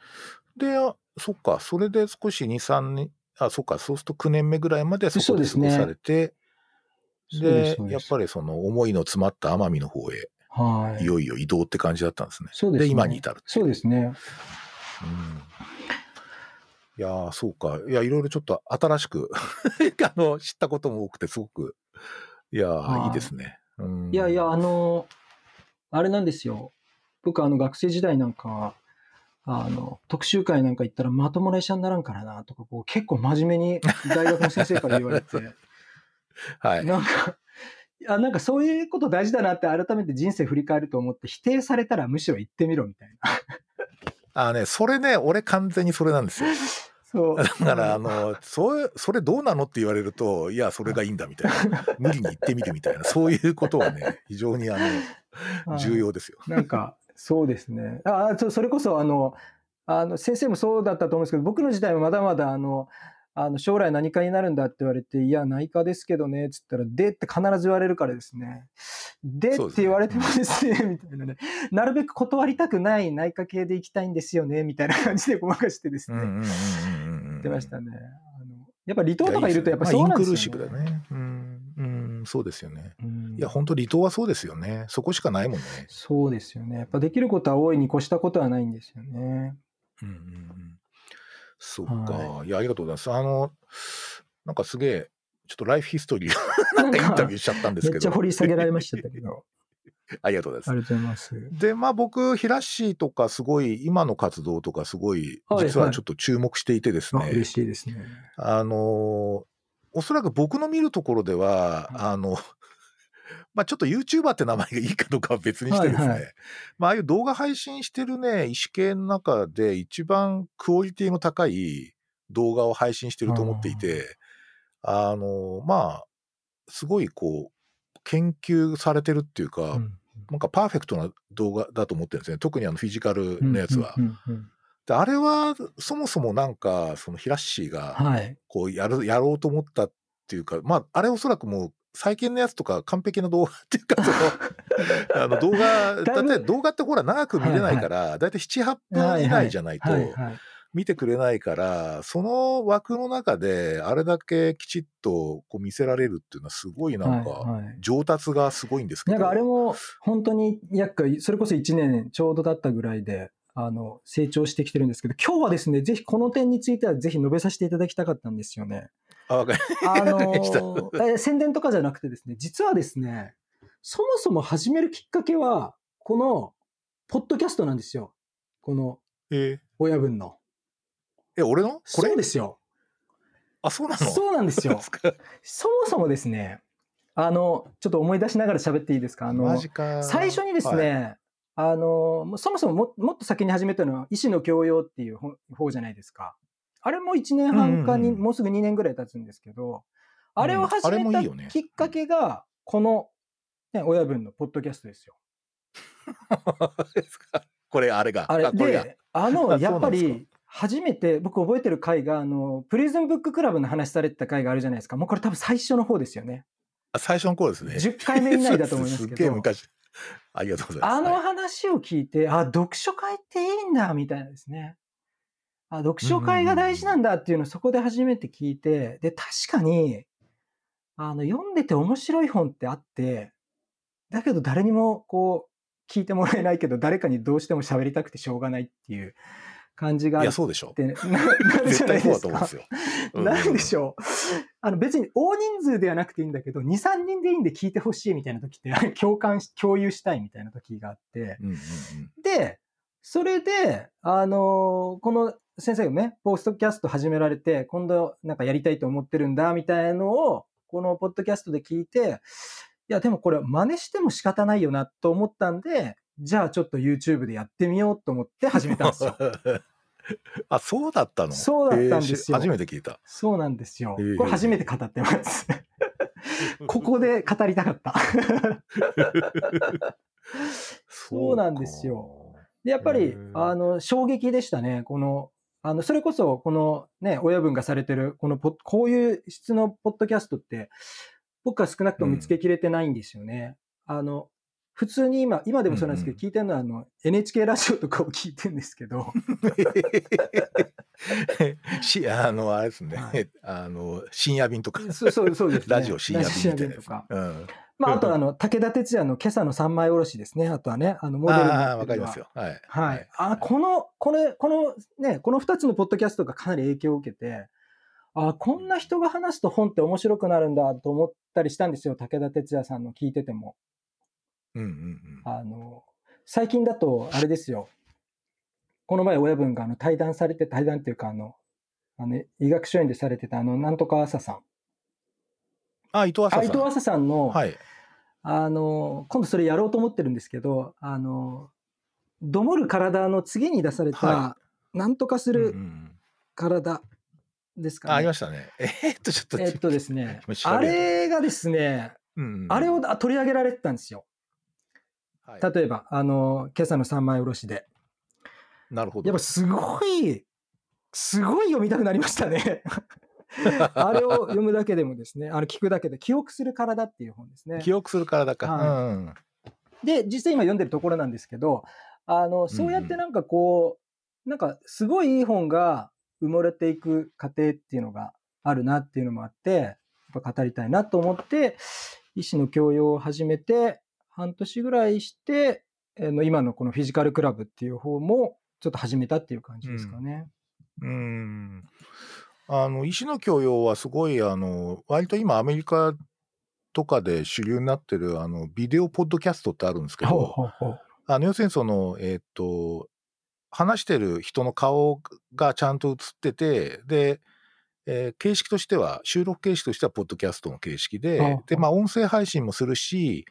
で、あそっか、それで少し2、3年、あ、そっか、そうすると9年目ぐらいまでそこで過ごされて、でやっぱりその思いの詰まった奄美の方へ、はい。いよいよ移動って感じだったんですね。そうですね今に至るそうですね。うんいやーそうか。いや、いろいろちょっと新しく [laughs] あの、知ったことも多くて、すごく、いやいいいですね。うんいやいや、あの、あれなんですよ。僕、あの、学生時代なんかは、あの、特集会なんか行ったらまともな医者にならんからな、とか、こう、結構真面目に大学の先生から言われて、[laughs] はい。なんか、あなんかそういうこと大事だなって改めて人生振り返ると思って否定されたらむしろ言ってみろみたいな。あね、それね、俺完全にそれなんですよ。[laughs] だから、あの、それ、それどうなのって言われると、いや、それがいいんだみたいな。[laughs] 無理に言ってみるみたいな、そういうことはね、非常にあの、はい重要ですよ。なんか、そうですね。あそそれこそ、あの、あの、先生もそうだったと思うんですけど、僕の時代はまだまだ、あの、あの将来何かになるんだって言われて、いや、内科ですけどね、つったら、でって必ず言われるからですね。でって言われてもですね、みたいなね。なるべく断りたくない内科系で行きたいんですよね、みたいな感じで [laughs] ごまかしてですね。言ってましたね。あのやっぱ離島とかいると、やっぱそうなんですよ、ね。まあインクルーシブだね。うん、うん、そうですよね。うんいや、本当離島はそうですよね。そこしかないもんね。そうですよね。やっぱできることは大いに越したことはないんですよね。うんうんうん。そっか、、はいや、ありがとうございます。あの、なんかすげえ、ちょっとライフヒストリーを [laughs] [laughs] なんかインタビューしちゃったんですけど。めっちゃ掘り下げられましたけど。[laughs] ありがとうございます。ありがとうございます。で、まあ僕、ヒラッシーとかすごい、今の活動とかすごい、はい実はちょっと注目していてですあね。嬉しいですね。あの、おそらく僕の見るところでは、はいあの、まあちょっと YouTuber って名前がいいかどうかは別にしてですね、はいはいまあああいう動画配信してるね、医師系の中で一番クオリティの高い動画を配信してると思っていて、あの、まあ、すごいこう、研究されてるっていうか、うんなんかパーフェクトな動画だと思ってるんですね。特にあのフィジカルのやつは。であれは、そもそもなんか、そのヒラッシーが、はい。こうやる、やろうと思ったっていうか、まあ、あれおそらくもう、最近のやつとか完璧な動画っていうか、[laughs] その、あの動画、だって動画ってほら長く見れないから、だいたい7、8分以内じゃないとはいはい。見てくれないから、その枠の中であれだけきちっとこう見せられるっていうのはすごいなんか、はいはい上達がすごいんですけど。なんかあれも本当に厄介、それこそ1年ちょうどだったぐらいで、あの、成長してきてるんですけど、今日はですね、ぜひこの点についてはぜひ述べさせていただきたかったんですよね。あ、わかりあの [laughs] 宣伝とかじゃなくてですね、実はですね、そもそも始めるきっかけは、この、ポッドキャストなんですよ。この、え親分の。え、俺の？これ？そうですよ。あ、そうなの？そうなんですよ。[laughs] そもそもですね、あの、ちょっと思い出しながら喋っていいですか？あの。最初にですね、はいあの、そもそもももっと先に始めたのは、医師の教養っていう方方じゃないですか。あれも1年半かに、もうすぐ2年ぐらい経つんですけど、あれを始めたきっかけが、この、ね、親分のポッドキャストですよ。[laughs] これ、あれが。あれ。で、あ [laughs] あの、やっぱり、初めて、僕覚えてる回が、あの、プリズンブッククラブの話されてた回があるじゃないですか。もうこれ多分最初の方ですよね。あ最初の頃ですね。10回目以内だと思いますすけど [laughs] っげえ昔。ありがとうございます。あのはい話を聞いて、あ、読書会っていいんだ、みたいなですね。あ、読書会が大事なんだっていうのをそこで初めて聞いて、で、確かに、あの、読んでて面白い本ってあって、だけど誰にもこう、聞いてもらえないけど、誰かにどうしても喋りたくてしょうがないっていう感じがあいや、そうでしょ。て、ななるじ絶ゃないで対そうだすかと思うんです。よ。[laughs] なんでしょょう。あの別に大人数ではなくていいんだけど、2、3人でいいんで聞いてほしいみたいな時って、[laughs] 共感し、共有したいみたいな時があって、うんうんうん。で、それで、あのーこの先生がね、ポストキャスト始められて、今度なんかやりたいと思ってるんだ、みたいなのを、このポッドキャストで聞いて、いや、でもこれ真似しても仕方ないよなと思ったんで、じゃあちょっと YouTube でやってみようと思って始めたんですよ。[laughs] あ、そうだったの？そうだったんですよえーし初めて聞いた。そうなんですよ。これ初めて語ってます。[laughs] ここで語りたかった。[laughs] そうなんですよ。でやっぱりあの、衝撃でしたね。この、あの、それこそ、このね、親分がされてる、このポッ、こういう質のポッドキャストって、僕は少なくとも見つけきれてないんですよね。あの、普通に今、今でもそうなんですけど、うん聞いてるのは、あの、NHK ラジオとかを聞いてるんですけど、[laughs] し、あの、あれですね。はいあの、深夜便とか。そうそうそうですね。ラジオ深夜便とか。うん。まあ、あとあの、武田鉄矢の今朝の三枚おろしですね。あとはね、あの、モデルにああ、わかりますよ。はい。はい。あ、この、これ、このね、この二つのポッドキャストがかなり影響を受けて、あ、こんな人が話すと本って面白くなるんだと思ったりしたんですよ。武田鉄矢さんの聞いてても。うんうんうん。あの、最近だと、あれですよ。この前親分があの対談されて、対談っていうかあの、あの、医学書院でされてたあの、なんとか朝さん。あ、伊藤麻さん。あ伊藤朝さんの、はい。あの、今度それやろうと思ってるんですけど、あの、どもる体の次に出された、はなんとかすうんうるん体ですかあ、ありね。ましたね。えーっと、ちょっと。えっとですねあれがですね、うんうんあれをあ取り上げられてたんですよ。はい例えば、あの、今朝の三枚おろしで。なるほど。やっぱすごい、すごい読みたくなりましたね。[laughs] あれを読むだけでもですね、あの聞くだけで、記憶する体っていう本ですね。記憶する体か。はいうんうんで、実際今読んでるところなんですけど、あの、そうやってなんかこう、なんかすごいいい本が埋もれていく過程っていうのがあるなっていうのもあって、やっぱ語りたいなと思って、医師の教養を始めて、半年ぐらいして、あの今のこのフィジカルクラブっていう方もちょっと始めたっていう感じですかね。うん。あの、石の教養はすごい、あの、割と今アメリカとかで主流になってる、あの、ビデオポッドキャストってあるんですけほうど、ほうほう。あの、要するにその、えっ、と、話してる人の顔がちゃんと映ってて、で、えー形式としては、収録形式としては、ポッドキャストの形式でで、まあ、音声配信もするし、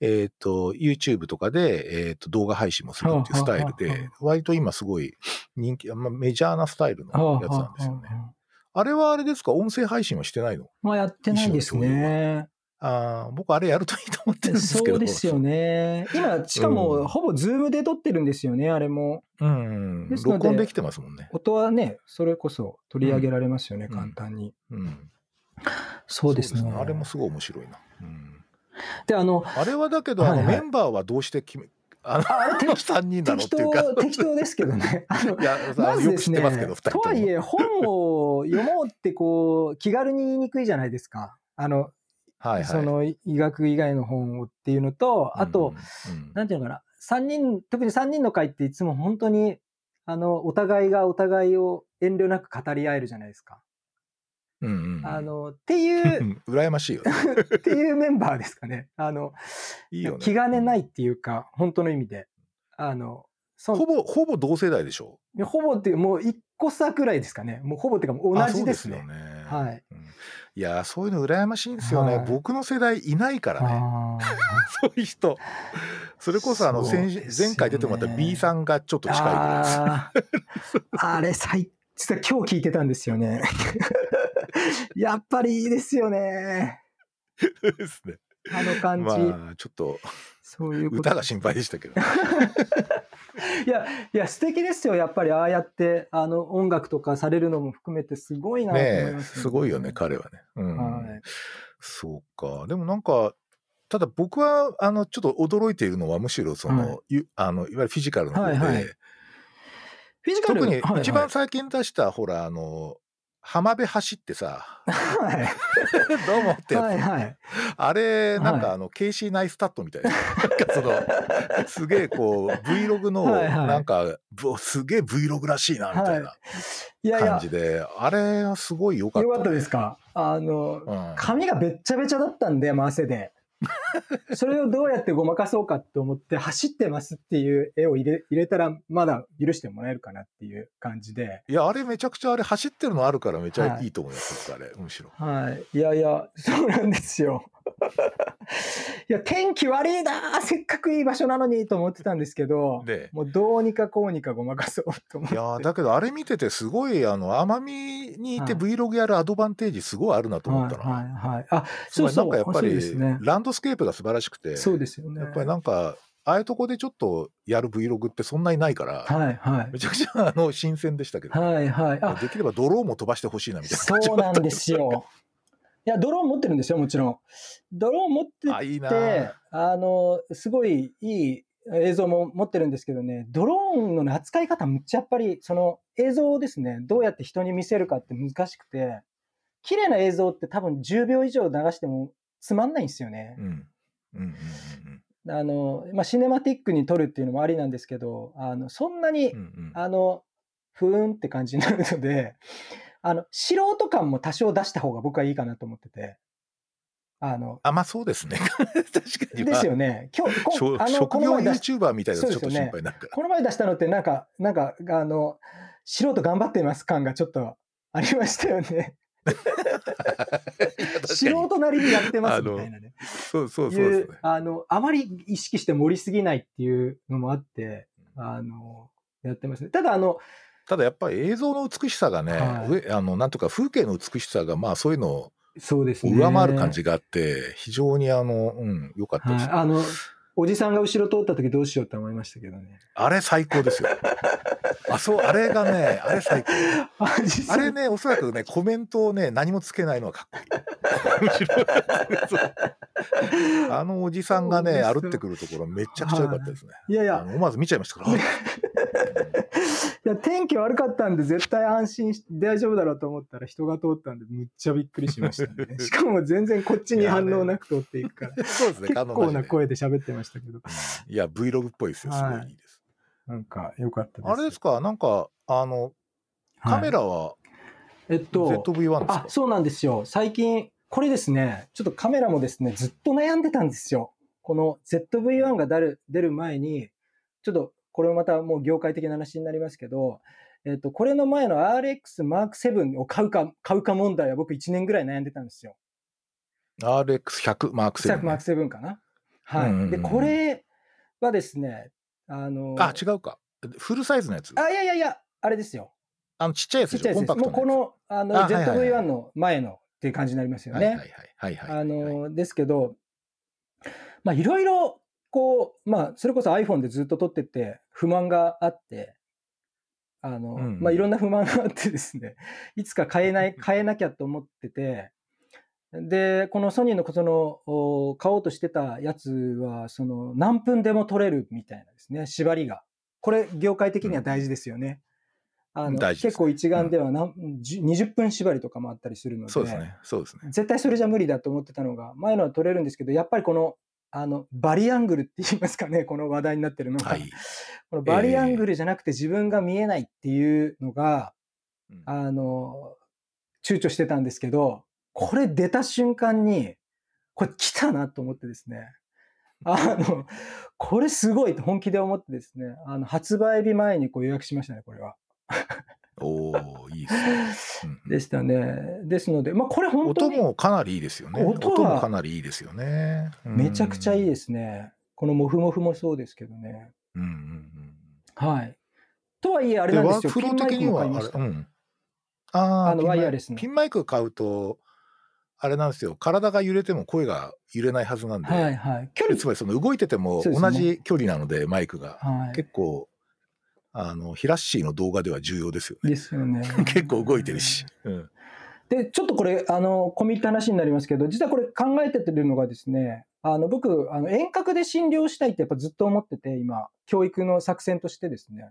えっ、と、YouTube とかで、えっ、と、動画配信もするっていうスタイルでは、割と今すごい人気、まあ、メジャーなスタイルのやつなんですよね。はあれはあれですか？音声配信はしてないの？まあやってないですね。ああ、僕あれやるといいと思ってるんですけど。そうですよ。ね。今、しかうんも、ほぼズームで撮ってるんですよね、あれも。うん。録音できてますもんね。音はね、それこそ取り上げられますよね、うん簡単に。うん。そうですね。あれもすごい面白いな。うん。で、あの、あれはだけど、あのはいはいメンバーはどうして決め、あの、ああれ適3人なのっ適ていうか。当、適当ですけどね。[laughs] あのいや、あまずですねすけど、2人とはいえ、[laughs] 本を読もうってこう、気軽に言いにくいじゃないですか。あの、はいはい、その医学以外の本をっていうのと、あと、うん、うんなんていうのかな、三人、特に3人の会っていつも本当に、あの、お互いがお互いを遠慮なく語り合えるじゃないですか。うんうん、あの、っていうう、ん [laughs] 羨ましいよね。[laughs] っていうメンバーですかね。あの、いいよね。気兼ねないっていうか、本当の意味で。あの、そほぼ、ほぼ同世代でしょ？ほぼっていう、もう一個差くらいですかね。もうほぼっていうか、同じですね。ね。はいうんいやー、そういうの羨ましいんですよね。はい僕の世代いないからね。あ [laughs] そういう人。それこそ、あの、そう先ですよね前回出てもらった B さんがちょっと近いぐらいです。あれ、最、実は今日聞いてたんですよね。[laughs] やっぱりいいですよね。ですね。あの感じ。まあ、ちょっと、そういう。歌が心配でしたけど。[laughs] いや、いや、素敵ですよ。やっぱりああやって、あの、音楽とかされるのも含めてすごいなと思います、すごいよね、彼はね。うん。はい。そうか。でもなんか、ただ僕は、あの、ちょっと驚いているのは、むしろその、はいゆあの、いわゆるフィジカルの方で、はいはいフィジカル特にはいはい一番最近出した、ほら、あの、浜辺走ってさ、はい。[laughs] どうもってやつ、はいはい。あれ、なんはいかあの、ケイシーナイスタットみたいな。なんかその、すげえこう、Vlog の、[laughs] はいはいなんか、ぶすげえ Vlog らしいな、みたいないやいや感じ、で、あれはすごい良かった、よかったですか？あの、うん。髪がべっちゃべちゃだったんで、汗で。[laughs] それをどうやってごまかそうかと思って、走ってますっていう絵を入れ入れたら、まだ許してもらえるかなっていう感じで。いや、あれめちゃくちゃあれ走ってるのあるからめちゃはいいいと思います、あれ、むしろ。はい。いやいや、そうなんですよ。いや、天気悪いなせっかくいい場所なのにと思ってたんですけど、で、もうどうにかこうにかごまかそうと思って。いやーだけどあれ見ててすごいあの奄美にいてはい Vlog やるアドバンテージすごいあるなと思ったな。はいはいはい。あ、そうそう。んかやっぱりね。ランドスケープが素晴らしくて、そうですよね。やっぱりなんかああいうとこでちょっとやる Vlog ってそんなにないから、はいはいめ。ちゃくちゃあの新鮮でしたけど、はいはい。あ、できればドローンも飛ばしてほしいなみたいなそうなんですよ。いや、ドローン持ってるんですよ、もちろん。ドローン持ってあいいあの、すごいいい映像も持ってるんですけどね、ドローンのね扱い方むっちゃやっぱり、その映像をですね、どうやって人に見せるかって難しくて、綺麗な映像って多分10秒以上流してもつまんないんですよね。う。んうんうんうん。あの、まあ、シネマティックに撮るっていうのもありなんですけど、あの、そんなにうんうん。あの、ふーんって感じになるので、あの、素人感も多少出した方が僕はいいかなと思ってて。あの、あまあそうですね [laughs] 確かに、まあですよね。今日、こあの、この前 YouTuber みたいなちょっと心配になるから。この前出したのってなんか、なんか、あの、素人頑張ってます感がちょっとありましたよね。[laughs] 素人なりにやってますみたいなね。そうそうそう。あの、あまり意識して盛りすぎないっていうのもあって、あの、やってますね。ただ、あの、ただやっぱり映像の美しさがね、はい上あのなんとか風景の美しさがまあそういうのを。上回る感じがあって、非常にあの、うん、良かったです、はい。あの、おじさんが後ろ通った時どうしようって思いましたけどね。あれ最高ですよ。[laughs] あ、そう、あれがね、あれ最高。あれね、おそらくね、コメントをね、何もつけないのがかっこいい。[laughs] あのおじさんがね、歩ってくるところめちゃくちゃ良かったですね。いやいや、あの思わず見ちゃいましたから。[laughs] いや天気悪かったんで絶対安心して大丈夫だろうと思ったら人が通ったんでむっちゃびっくりしましたね。[laughs] しかも全然こっちに反応なく通っていくから。そうですね、結構な声で喋ってましたけど。[laughs] いや、Vlog っぽいですよ。すごいいいです。なんか良かったです。あれですか、なんか、あの、カメラ、ラはえっと、ZV-1 ですか、あ、そうなんですよ。最近、これですね、ちょっとカメラもですね、ずっと悩んでたんですよ。この ZV-1 が出る前に、ちょっとこれもまたもう業界的な話になりますけど、えっと、これの前の RX Mark 7を買うか、買うか問題は僕1年ぐらい悩んでたんですよ。RX100 マーク7、マーク7かな？はい。で、これはですね、あの、あ、違うか。フルサイズのやつ？あ、いやいやいや、あれですよ。あのちっちゃいやつちっちゃいやつです。もうこやの、あの、あはいはいはい ZV-1 の前のっていう感じになりますよね。つはいはいはいはいはい。あの、ですけど、まあ、いろいろ、こう、まあ、それこそ iPhone でずっと撮ってて、不満があって、あの、うんうんまあ、いろんな不満があってですね、[laughs] いつか変えない、[laughs] 変えなきゃと思ってて、で、このソニーのその、お買おうとしてたやつは、その、何分でも撮れるみたいなですね、縛りが。これ、業界的には大事ですよね。あの大事ですね結構一眼では何、10 20分縛りとかもあったりするので、そうですね。そうですね。絶対それじゃ無理だと思ってたのが、前のは撮れるんですけど、やっぱりこの、あの、バリアングルって言いますかね、この話題になってるのが、はい。[laughs] このバリアングルじゃなくて自分が見えないっていうのが、うん。あの、躊躇してたんですけど、これ出た瞬間に、これ来たなと思ってですね、あの、これすごいと本気で思ってですね、あの、発売日前にこう予約しましたね、これは。おおいいですね。うんでしたね。ですので、まあこれ本当音にもかなりいいですよね。音もかなりいいですよね。。めちゃくちゃいいですすね。このモフモフもそうですけどね。うんうんうん。はい。とはいえ、ああれなんですよ。ワークフロー的には、ピンマイクも買いましたあれ、うん。あーあのワイヤレスのピンマイク買うと、あれなんですよ。体が揺れても声が揺れないはずなんで。はいはい。距離でつまりその動いてても同じ距離なので、マイクが。はい。結構、あの、ヒラッシーの動画では重要ですよね。ですよね。[laughs] 結構動いてるし。うん。で、ちょっとこれ、あの、込み入った話になりますけど、実はこれ考えてるのがですね、あの、僕、あの、遠隔で診療したいってやっぱずっと思ってて、今、教育の作戦としてですね。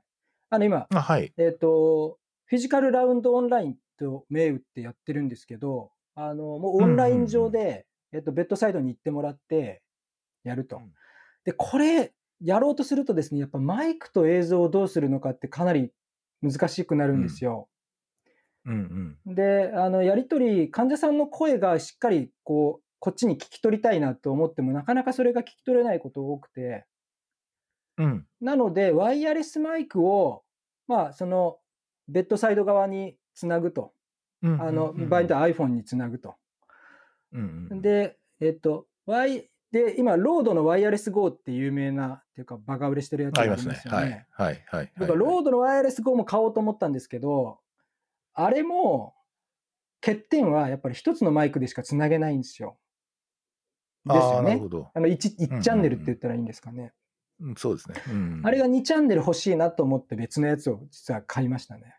あの、今、あはい。えっ、と、フィジカルラウンドオンラインと銘打ってやってるんですけど、あの、もうオンライン上で、えっと、ベッドサイドに行ってもらって、やるとうん。で、これ、やろうとするとですね、やっぱマイクと映像をどうするのかってかなり難しくなるんですよ。うんうん。で、あの、やりとり、患者さんの声がしっかり、こう、こっちに聞き取りたいなと思っても、なかなかそれが聞き取れないこと多くて、うん。なので、ワイヤレスマイクを、まあ、その、ベッドサイド側につなぐと。うんあの、場合によっては iPhone につなぐと。うんうん、で、えっと、Y、で、今、ロードのワイヤレス GO って有名な、っていうか、バカ売れしてるやつがありますね。よはい。はい。はい。僕はロードのワイヤレス GO も買おうと思ったんですけど、あれも、欠点はやっぱり一つのマイクでしかつなげないんですよ。ですよねあの 1, うんうん1チャンネルって言ったらいいんですかね。うんそうですね。うんあれが2チャンネル欲しいなと思って別のやつを実は買いましたね。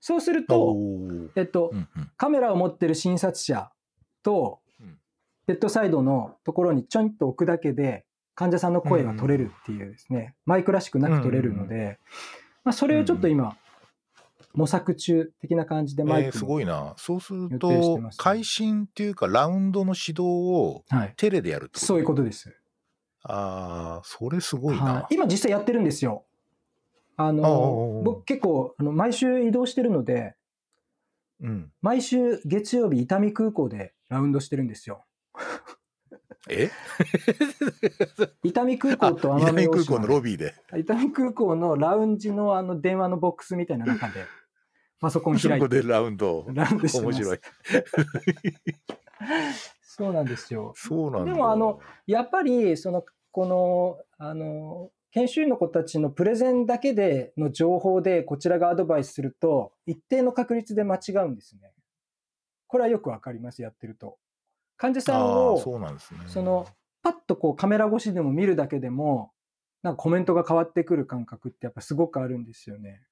そうすると、えっとう、んうんカメラを持ってる診察者とうん、ベッドサイドのところにちょんと置くだけで、患者さんの声が取れるっていうですね、マイクらしくなく取れるので、まあ、それをちょっと今、模索中的な感じでマイえーすごいな。そうすると会心っていうか、ラウンドの指導をはい、テレでやるってこと？そういうことです。ああ、それすごいはな。い、今実際やってるんですよ。あのう僕結構あの毎週移動してるので、うん。毎週月曜日伊丹空港でラウンドしてるんですよ。え？[laughs] 伊丹空あ港と奄南美大島空港のロビーで。伊丹空港のラウンジのあの電話のボックスみたいな中で、パソコン開いて。そこでラウンド。ラウンドして面白い。[laughs] そうなんですよ。そうなんだ。でもあの、やっぱり、その、この、あの、研修医の子たちのプレゼンだけでの情報でこちらがアドバイスすると、一定の確率で間違うんですね。これはよくわかります、やってると。患者さんあをー、そうなんですね。その、パッとこうカメラ越しでも見るだけでも、なんかコメントが変わってくる感覚ってやっぱすごくあるんですよね。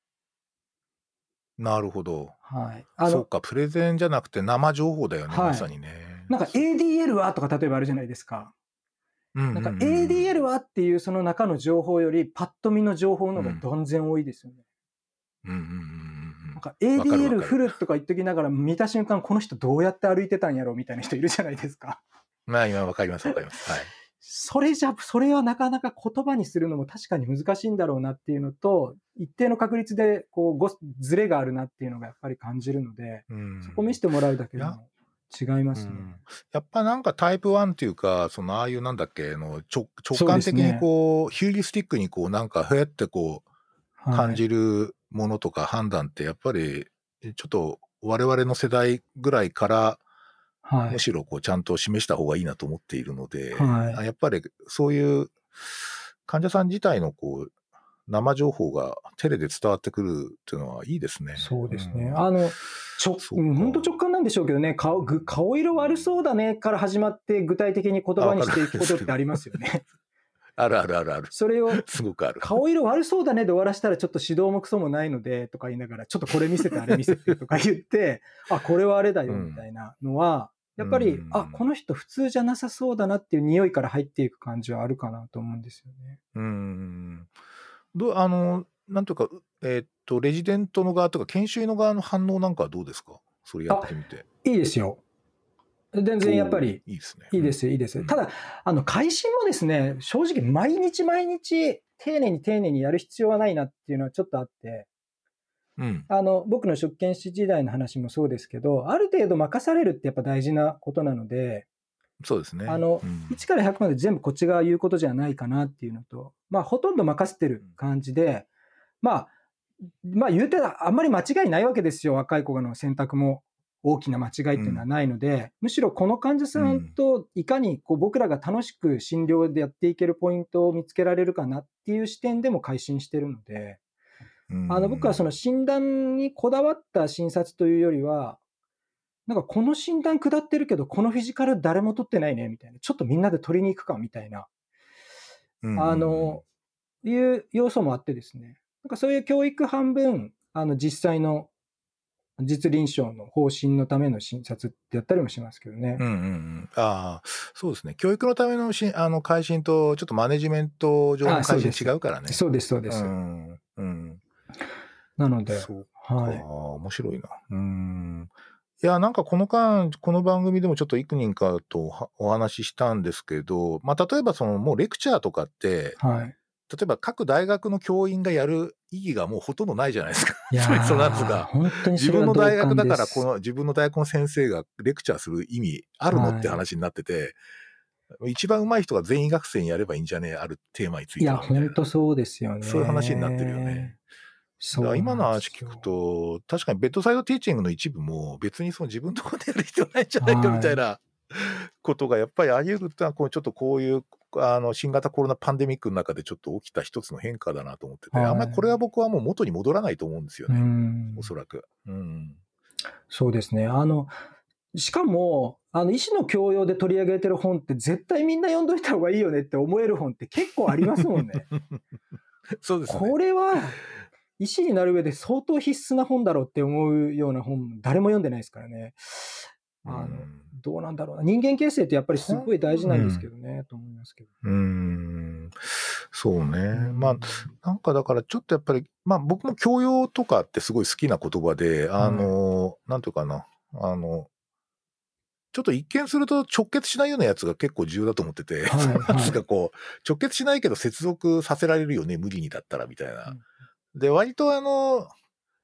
なるほど。はい。あの、そうか、プレゼンじゃなくて生情報だよね、はいまさにね。なんか ADL はとか例えばあるじゃないですか。ななんか ADL はっていうその中の情報よりパッと見の情報の方が断然多いですよね。うんうんうんうんなんか ADL るフルとか言っときながら見た瞬間この人どうやって歩いてたんやろみたいな人いるじゃないですか。うん。まあ今わかりますわかります。はい。それじゃ、それはなかなか言葉にするのも確かに難しいんだろうなっていうのと、一定の確率でこうごズレがあるなっていうのがやっぱり感じるので、うんそこ見せてもらうだけでも違いますね。うんやっぱなんかタイプ1っていうか、そのああいうなんだっけ、の直直感的にこう、ヒューリスティックにこうなんかふえってこうはい感じるものとか判断ってやっぱりちょっと我々の世代ぐらいからはいむ。しろこうちゃんと示した方がいいなと思っているので、はいあやっぱりそういう患者さん自体のこう生情報がテレで伝わってくるっていうのはいいですね。そうですね。んあの、ちょ、本当直感なんでしょうけどね、顔、ぐ顔色悪そうだねから始まって具体的に言葉にしていくことってありますよね。[laughs] あるあるあるある。それを、すごくある。顔色悪そうだねで終わらしたらちょっと指導もクソもないのでとか言いながら、ちょっとこれ見せてあれ見せてとか言って、[laughs] あ、これはあれだよみたいなのは、やっぱり、うんあ、この人普通じゃなさそうだなっていう匂いから入っていく感じはあるかなと思うんですよね。うん。どうあの、なんというか、えーっと、レジデントの側とか研修医の側の反応なんかはどうですか？それやってみて。いいですよ。全然やっぱりいいですね。いいですよ、いいですよ。ただ、あの、会心もですね、正直毎日毎日丁寧に丁寧にやる必要はないなっていうのはちょっとあって、うん。あの、僕の職検士時代の話もそうですけど、ある程度任されるってやっぱ大事なことなので、そうですね。あのうん1から100まで全部こっちが言うことじゃないかなっていうのと、まあ、ほとんど任せてる感じで、まあ、まあ、言うてあんまり間違いないわけですよ、若い子の選択も大きな間違いっていうのはないので、むしろこの患者さんといかにこう僕らが楽しく診療でやっていけるポイントを見つけられるかなっていう視点でも改心してるので、うん。あの僕はその診断にこだわった診察というよりは、なんかこの診断下ってるけど、このフィジカル誰も取ってないねみたいな、ちょっとみんなで取りに行くかみたいな、うん。あの、いう要素もあってですね、なんかそういう教育半分、あの実際の実臨床の方針のための診察ってやったりもしますけどね。うんうんうん、ああ、そうですね。教育のためのしあの改心と、ちょっとマネジメント上の改あそうです心違うからね。そうです、そうです。うん。うん。なので、はい。面白いな。うん。いや、なんかこの間、この番組でもちょっと幾人かとはお話ししたんですけど、まあ、例えばその、もうレクチャーとかって、はい。例えば各大学の教員がやる意義がもうほとんどないじゃないですか。いやー [laughs] そのやつが本当に自分の大学だから、この自分の大学の先生がレクチャーする意味あるのって話になってて、一番上手い人が全員学生にやればいいんじゃねえあるテーマについいや、てはみたいな本当そうですよね。そういう話になってるよね。そうだから今の話聞くと、確かにベッドサイドティーチングの一部も別にその自分のところでやる必要ないんじゃないかはいみたいなことがやっぱりあり得るってのは、こうちょっとこういうあの新型コロナパンデミックの中でちょっと起きた一つの変化だなと思ってて、はいあんまりこれは僕はもう元に戻らないと思うんですようね、んおそらく。うん。そうですね。あの、しかも、あの、医師の教養で取り上げてる本って絶対みんな読んどいた方がいいよねって思える本って結構ありますもんね。[laughs] そうですね。これは、医師になる上で相当必須な本だろうって思うような本、誰も読んでないですからね。あの、うんどうなんだろうな。人間形成ってやっぱりすごい大事なんですけどね、と思いますけど。うーんそうね。うんまあ、なんかだからちょっとやっぱり、まあ僕も教養とかってすごい好きな言葉で、あの、なんていうかな、あの、ちょっと一見すると直結しないようなやつが結構重要だと思ってて、はいはい [laughs] かこう、直結しないけど接続させられるよね、無理にだったらみたいな。で、割とあの、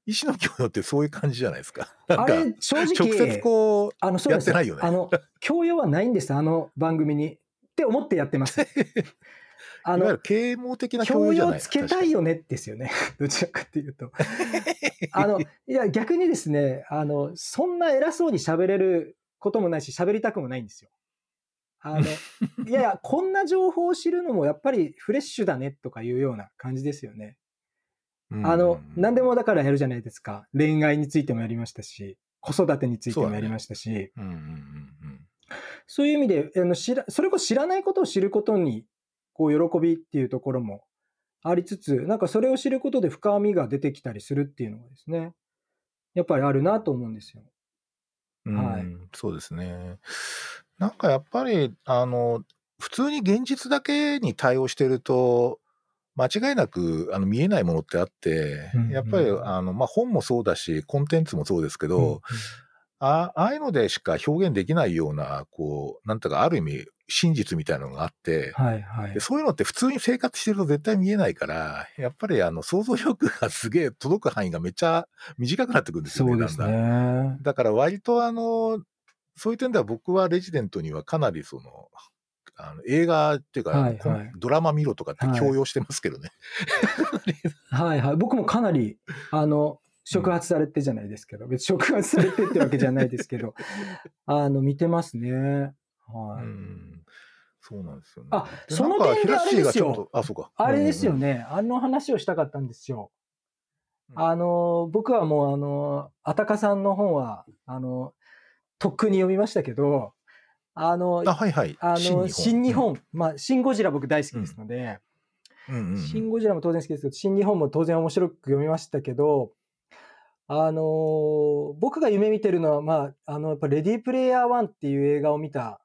医師の教養ってそういう感じじゃないです [laughs] か。あれ、正直、直接こう、あの、そうですやってないよねあの、教養はないんです、あの番組に。って思ってやってます。[laughs] あの啓蒙的な教養つけたいよねですよね。どちらかっていうと。[laughs] あの、いや、逆にですね、あの、そんな偉そうに喋れることもないし、喋りたくもないんですよ。あの、いやいや、こんな情報を知るのもやっぱりフレッシュだねとかいうような感じですよね。うんあの、何でもだからやるじゃないですか。恋愛についてもやりましたし、子育てについてもやりましたし。そういう意味で、あの知らそれこそ知らないことを知ることに、こう、喜びっていうところもありつつ、なんかそれを知ることで深みが出てきたりするっていうのがですね、やっぱりあるなと思うんですよ。はいうん、そうですね。なんかやっぱり、あの、普通に現実だけに対応してると、間違いなくあの見えないものってあって、うんうんやっぱりあの、まあ、本もそうだし、コンテンツもそうですけど、うんあああいうのでしか表現できないような、こう、なんていうか、ある意味、真実みたいなのがあって、はいはいで。そういうのって普通に生活してると絶対見えないから、やっぱりあの想像力がすげえ届く範囲がめっちゃ短くなってくるんですよね。そうですね。だから割とあの、そういう点では僕はレジデントにはかなりその、あの映画っていうか、はいはいドラマ見ろとかって強要してますけどね。はいはい。僕もかなり、あの、触発されてじゃないですけど、別に触発されてってわけじゃないですけど、[laughs] あの、見てますね。はい。うんそうなんですよね。あでその点であれですよあ、そうか。あれですようんね。あの話をしたかったんですよ。うんあの、僕はもう、あの、あたかさんの本は、あの、とっくに読みましたけど、あのうん。、あ、はいはい。あの、新日本、まあ、シン・ゴジラ僕大好きですので、うんうんうんシン・ゴジラも当然好きですけど、新日本も当然面白く読みましたけど、あのー僕が夢見てるのは、まあ、あの、やっぱレディープレイヤー1っていう映画を見た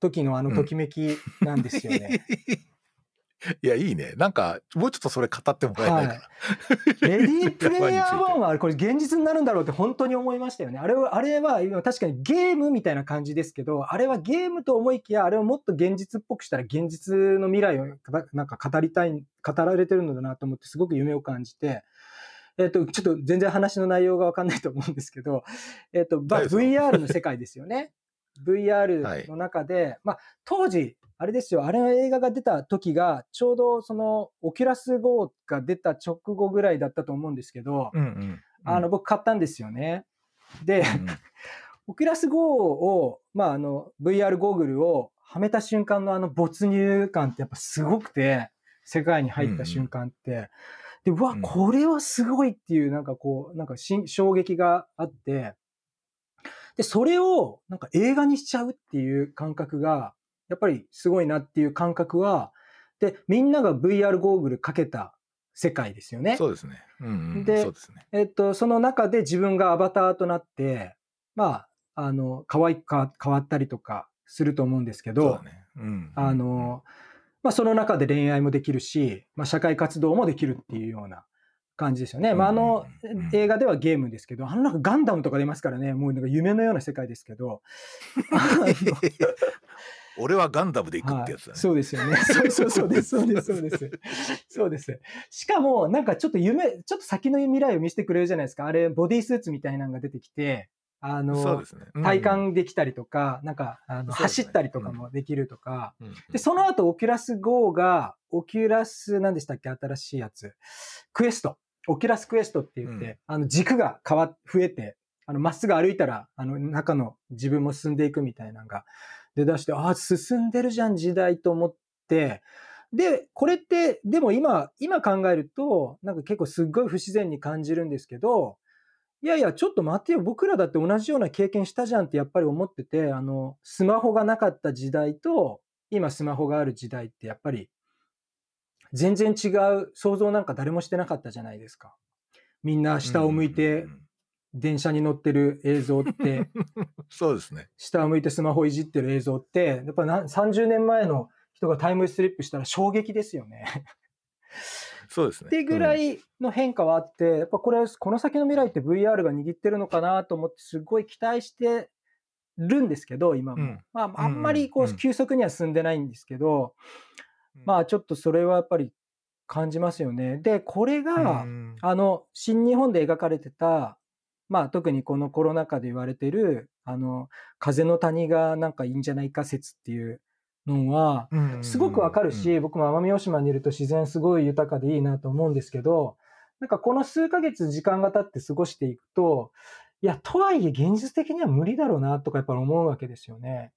時のあのときめきなんですよね。[laughs] いや、いいね。なんか、もうちょっとそれ語ってもらえないかな。レディープレイヤー1についてはこれ現実になるんだろうって本当に思いましたよね。あれは、あれは今確かにゲームみたいな感じですけど、あれはゲームと思いきや、あれをもっと現実っぽくしたら現実の未来をなんか語りたい、語られてるのだなと思ってすごく夢を感じて、えっ、と、ちょっと全然話の内容がわかんないと思うんですけど、えっ、と、まあ大丈夫 VR の世界ですよね。VR [laughs] の中で、まあ当時、あれですよ、あれの映画が出た時が、ちょうどその、オキュラス GO が出た直後ぐらいだったと思うんですけど、うんうん。あの、僕買ったんですよね。で、うんうん [laughs] オキュラス GO を、まあ、あの、VR ゴーグルをはめた瞬間のあの没入感ってやっぱすごくて、世界に入った瞬間って。で、うわ、うんこれはすごいっていう、なんかこう、なんかし衝撃があって、で、それをなんか映画にしちゃうっていう感覚が、やっぱりすごいなっていう感覚は、で、みんなが VR ゴーグルかけた世界ですよね。そうですね。うんうん。でそうですね。えっと、その中で自分がアバターとなって、まあ、あの、可愛くか変わったりとかすると思うんですけど、そうだね。うん。あの、まあ、その中で恋愛もできるし、まあ、社会活動もできるっていうような感じですよね。まあ、あの映画ではゲームですけど、あのなんかガンダムとか出ますからね、もうなんか夢のような世界ですけど、[laughs] 俺はガンダムで行くってやつだね。はい、そうですよね。[laughs] そうそうそうです、そうです、そうです。そうです。しかも、なんかちょっと夢、ちょっと先の未来を見せてくれるじゃないですか。あれ、ボディースーツみたいなのが出てきて、あそうので、すね。うん体感できたりとか、なんか、あの、ね走ったりとかもできるとか。うんうんで、その後、オキュラス Go が、オキュラス、何でしたっけ？新しいやつ。クエスト。オキュラスクエストって言って、うんあの、軸が変わ、増えて、あの、まっすぐ歩いたら、あの、中の自分も進んでいくみたいなのがで出して、ああ、進んでるじゃん、時代と思って、で、これって、でも今、今考えると、なんか結構すっごい不自然に感じるんですけど、いやいや、ちょっと待ってよ、僕らだって同じような経験したじゃんってやっぱり思ってて、あの、スマホがなかった時代と、今スマホがある時代ってやっぱり、全然違う想像なんか誰もしてなかったじゃないですか。みんな下を向いて電車に乗ってる映像って、[laughs] そうですね。下を向いてスマホいじってる映像って、やっぱな30年前の人がタイムスリップしたら衝撃ですよね。そうですね。ってぐらうんいの変化はあって、やっぱこれ、この先の未来って VR が握ってるのかなと思って、すごい期待してるんですけど、今も。うんまあ、あんまりこうんううん急速には進んでないんですけど、まあ、ちょっとそれはやっぱり感じますよね。で、これが、うんあの、新日本で描かれてた、まあ、特にこのコロナ禍で言われてる、あの、風の谷がなんかいいんじゃないか説っていうのは、すごくわかるし、うん僕も奄美大島にいると自然すごい豊かでいいなと思うんですけど、なんかこの数ヶ月時間が経って過ごしていくと、いや、とはいえ現実的には無理だろうなとかやっぱり思うわけですよね。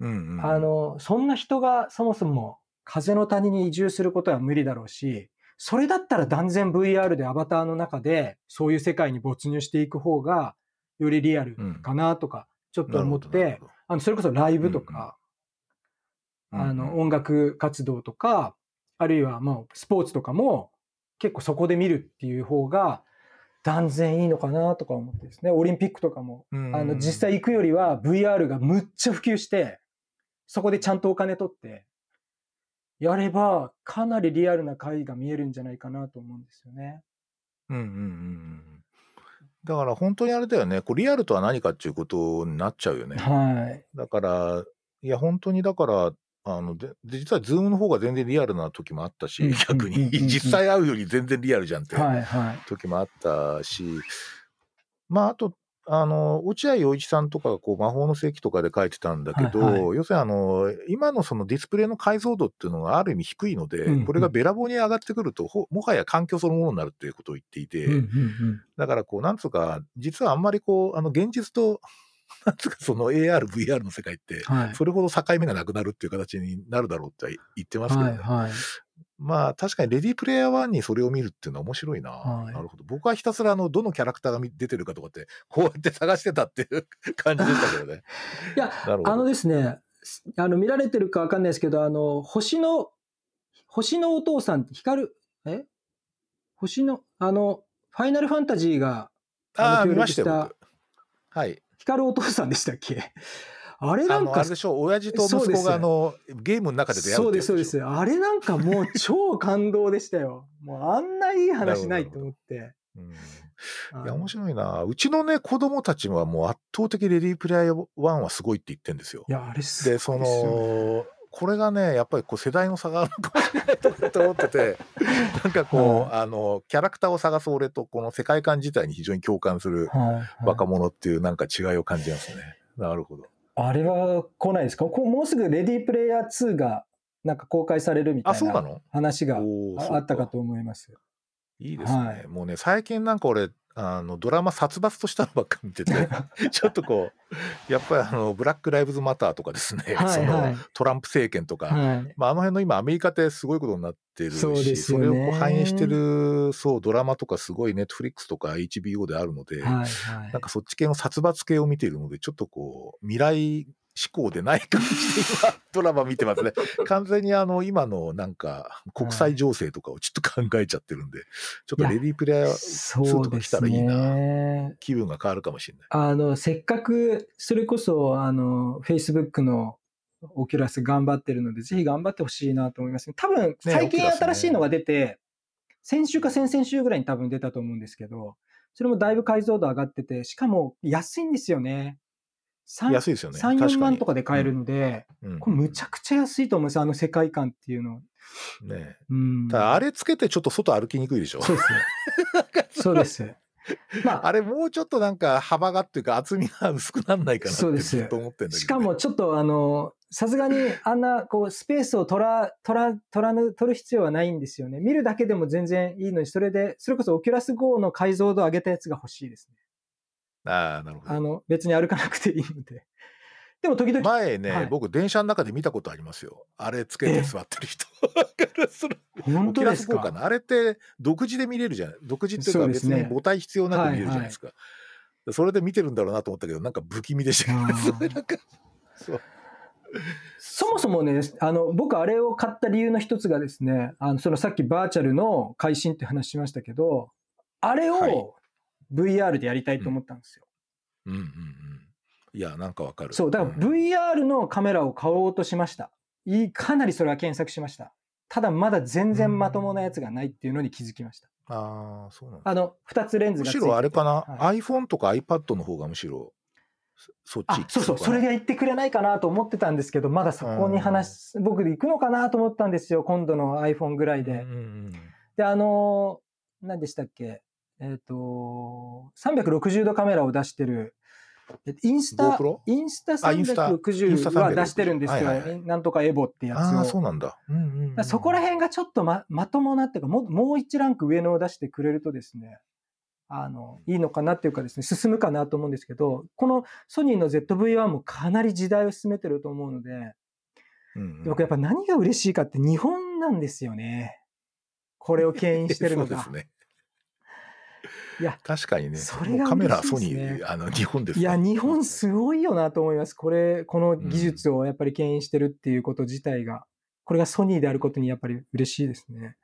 うんうんあの、そんな人がそもそも風の谷に移住することは無理だろうし、それだったら断然 VR でアバターの中でそういう世界に没入していく方がよりリアルかなとかちょっと思って、あのそれこそライブとか、あの音楽活動とか、あるいはもうスポーツとかも結構そこで見るっていう方が断然いいのかなとか思ってですね、オリンピックとかも、あの実際行くよりは VR がむっちゃ普及して、そこでちゃんとお金取って、やればかなりリアルな回が見えるんじゃないかなと思うんですよね。うんうんうんうんだから本当にあれだよね、こうリアルとは何かっていうことになっちゃうよね。はい。だから、いや、本当にだから、あのでで実は、ズームの方が全然リアルな時もあったしうん、逆に [laughs] 実際会うより全然リアルじゃんってはいはい。時もあったし、まあ、あと、あの落合陽一さんとかがこう魔法の世紀とかで書いてたんだけど、はいは要するにあの今のそのディスプレイの解像度っていうのがある意味低いので、うんうんこれがべらぼうに上がってくるとほもはや環境そのものになるっていうことを言っていて、うんうんうんだからこうなんつうか実はあんまりこうあの現実と [laughs] なんつうかその AR、VR の世界ってはい。それほど境目がなくなるっていう形になるだろうって言ってますけどね。はいはい。まあ確かにレディープレイヤー1にそれを見るっていうのは面白いな。はいなるほど。僕はひたすらあのどのキャラクターが見出てるかとかってこうやって探してたっていう [laughs] 感じでしたけどね。[laughs] いや。あのですね、あの見られてるかわかんないですけど、あの、星の、星のお父さんって光る、え？星の、あの、ファイナルファンタジーが、ああ、見ましたよ。はい。光るお父さんでしたっけ？あれなんかあれでしょう、親父と息子があの、ゲームの中で出会うそうです、そうです。あれなんかもう超感動でしたよ。[laughs] もうあんないい話ないと思って。いや、面白いな。うちのね、子供たちはもう圧倒的レディープレイヤー1はすごいって言ってんですよ。いや、あれすごいで、その、これがね、やっぱりこう世代の差があるのかもしれないとと思ってて、[laughs] なんかこう、あの、キャラクターを探す俺とこの世界観自体に非常に共感する若者っていうなんか違いを感じますね。なるほど。あれは来ないですか？もうすぐレディープレイヤー2がなんか公開されるみたあ、いな話があったかと思います。いいですね。はいもうね、最近なんか俺、あのドラマ殺伐としたのばっか見てて、[laughs] ちょっとこう、やっぱりあのブラック・ライブズ・マターとかですね、はいそのはいトランプ政権とか、はい。まあ、あの辺の今、アメリカってすごいことになってるし、そそれをこう反映してる、そう、ドラマとかすごいネットフリックスとか HBO であるので、はいはい。なんかそっち系の殺伐系を見ているので、ちょっとこう、未来志向でない感じで今、ドラマ見てますね。[laughs] 完全にあの、今のなんか、国際情勢とかをちょっと考えちゃってるんで、ちょっとレディープレイヤーそうですね。気分が変わるかもしれない。あの、せっかく、それこそ、あの、Facebook のオキュラス頑張ってるので、ぜひ頑張ってほしいなと思います。多分、最近新しいのが出て、先週か先々週ぐらいに多分出たと思うんですけど、それもだいぶ解像度上がってて、しかも安いんですよね。3安いですよね。3、4確かに万とかで買えるので、うんこれむちゃくちゃ安いと思うんですよ、あの世界観っていうの。ねうん。ただあれつけてちょっと外歩きにくいでしょ。そうですね。[laughs] そうです。まあ、あれもうちょっとなんか幅がっていうか厚みが薄くなんないかなってそうですと思ってんだけど、ね。しかもちょっとあの、さすがにあんなこうスペースを取ら、取ら、取らぬ、取る必要はないんですよね。見るだけでも全然いいのに、それで、それこそオキュラス GO の解像度上げたやつが欲しいですね。ああ、なるほど。あの、別に歩かなくていいので。でも時々、前ね、はい僕電車の中で見たことありますよ。あれつけて座ってる人。[laughs] 本当ですか？なあれって独自で見れるじゃない独自っていうか別に母体必要なく見れるじゃないですか。それで見てるんだろうなと思ったけど、なんか不気味でした [laughs] それなんか [laughs] そうそもそもね、あの、僕あれを買った理由の一つがですね、あの、そのさっきバーチャルの会心って話しましたけど、あれはいを VR でやりたいと思ったんですよ。うんうんうん。いや、なんかわかる。そう、だからん VR のカメラを買おうとしました。いい、かなりそれは検索しました。ただまだ全然まともなやつがないっていうのに気づきました。ああ、そうなんだ。あの、二つレンズむしがついててろあれかな、はい iPhone とか iPad の方がむしろそそっちあ、そうそう、それがで言ってくれないかなと思ってたんですけど、まだそこに話す、僕で行くのかなと思ったんですよ、今度の iPhone ぐらいで。うんうんで、あのー何でしたっけ？えっ、と、360度カメラを出してる、えインスタインスタあインスタインス360タは出してるんですよ。はいはいはいなんとかエボってやつを。ああ、そうなんだ。うんうんそこら辺がちょっとままともなっていうかもう、もう一ランク上のを出してくれるとですね、あの、いいのかなっていうかですね、進むかなと思うんですけど、このソニーの ZV-1 もかなり時代を進めてると思うので、うんうん僕やっぱ何が嬉しいかって日本なんですよね。これを牽引してるのが。そうですね。いや、確かにね。それがもうカメラソニー、あの、日本ですね。いや、日本すごいよなと思います。これ、この技術をやっぱり牽引してるっていうこと自体が、これがソニーであることにやっぱり嬉しいですね。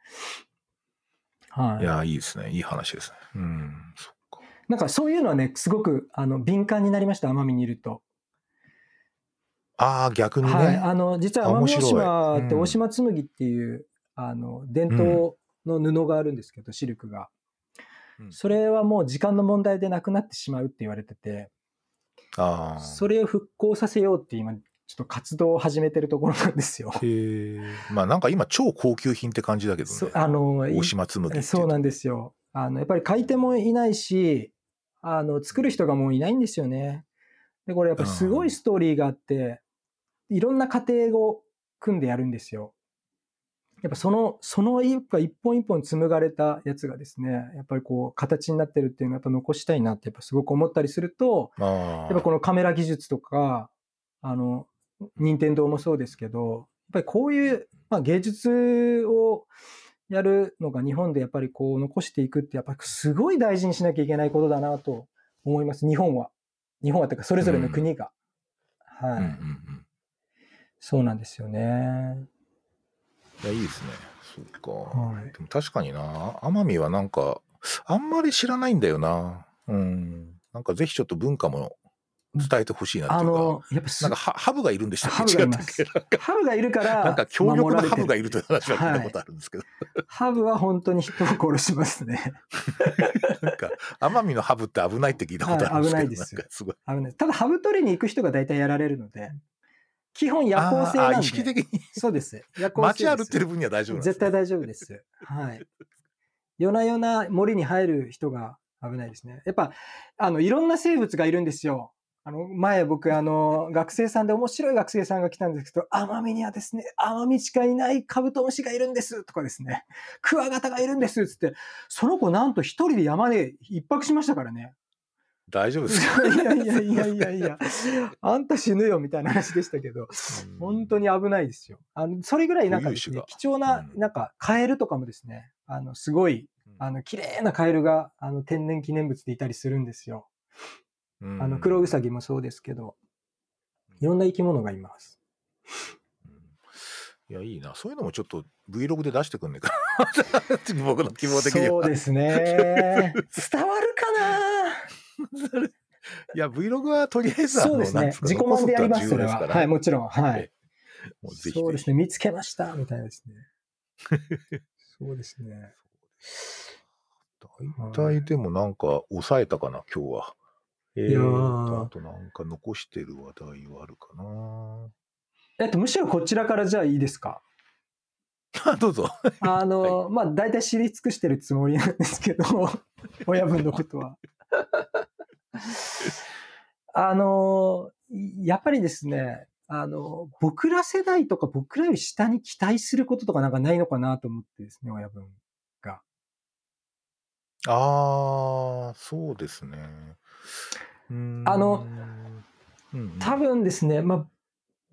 はい。いや、いいですね。いい話ですね。うん。そっか。なんかそういうのはね、すごくあの敏感になりました、奄美にいると。ああ、逆にね。はい。あの、実は奄美大島ってうん大島紬っていう、あの、伝統の布があるんですけど、シルクが。うんそれはもう時間の問題でなくなってしまうって言われてて、ああ。それを復興させようって今、ちょっと活動を始めてるところなんですよ。へえ。まあなんか今超高級品って感じだけどそね。あの、大島紬っていそうなんでですよ。あの、やっぱり買い手もいないし、あの、作る人がもういないんですよね。で、これやっぱりすごいストーリーがあって、いろんな過程を組んでやるんですよ。やっぱその、その一本一本一本紡がれたやつがですね、やっぱりこう、形になってるっていうのをやっぱ残したいなってやっぱすごく思ったりすると。やっぱこのカメラ技術とか、あの、任天堂もそうですけど、やっぱりこういう、まあ、芸術をやるのが日本でやっぱりこう残していくって、やっぱりすごい大事にしなきゃいけないことだなと思います。日本は。日本はというか、それぞれの国が。はい、うんうんうん。そうなんですよね。いや、いいですね。そうか。はいでも確かにな、奄美はなんか、あんまり知らないんだよな。うん。なんかぜひちょっと文化も伝えてほしいなっていうか。あの、やっぱすなんかハハブがいるんでしたっけ？ハブがハブがいるから、なんか強力なハブがいいるという話は聞いたことあるんですけど、ハブは本当に人を殺しますね。なんか奄美のハブって危ないって聞いたことあるんですけど、はい危ないですすごい。危ないただ、ハブ取りに行く人が大体やられるので、基本夜行性なんで。意識的にそうです。夜行性街歩ってる分には大丈夫です、絶対大丈夫です。はい。夜な夜な森に入る人が危ないですね。やっぱ、あの、いろんな生物がいるんですよ。あの、前僕、あの、学生さんで面白い学生さんが来たんですけど、奄美にはですね、奄美しかいないカブトムシがいるんですとかですね、クワガタがいるんですつって、その子なんと一人で山で一泊しましたからね。大丈夫ですか？いやいやいやいやいや、あんた死ぬよみたいな話でしたけど、本当に危ないですよ。あの、それぐらいなんかね貴重な、うんなんか、カエルとかもですね、あの、すごい、あの、綺麗なカエルが、あの、天然記念物でいたりするんですよ。うんあの、クロウサギもそうですけど、いろんな生き物がいます。いや、いいな。そういうのもちょっと Vlog で出してくんねえかな。[laughs] 僕の希望的には。そうですね。[laughs] 伝わるかな？[laughs] いや、Vlog はとりあえずそうですね自己満でやります、それは。はい、もちろん。はい。もうぜひそうですね。見つけましたみたいな [laughs] ですね。そうですね。大体でもなんか抑えたかな、今日は。えーあとなんか残してる話題はあるかな。えっと、むしろこちらからじゃあいいですか？[laughs] あどうぞ。あの、まあ、大体知り尽くしてるつもりなんですけど、親分のことは。[laughs] あの、やっぱりですね、あの、僕ら世代とか僕らより下に期待することとかなんかないのかなと思ってですね、親分が。ああ、そうですね。あの、うんうん多分ですね、まあ、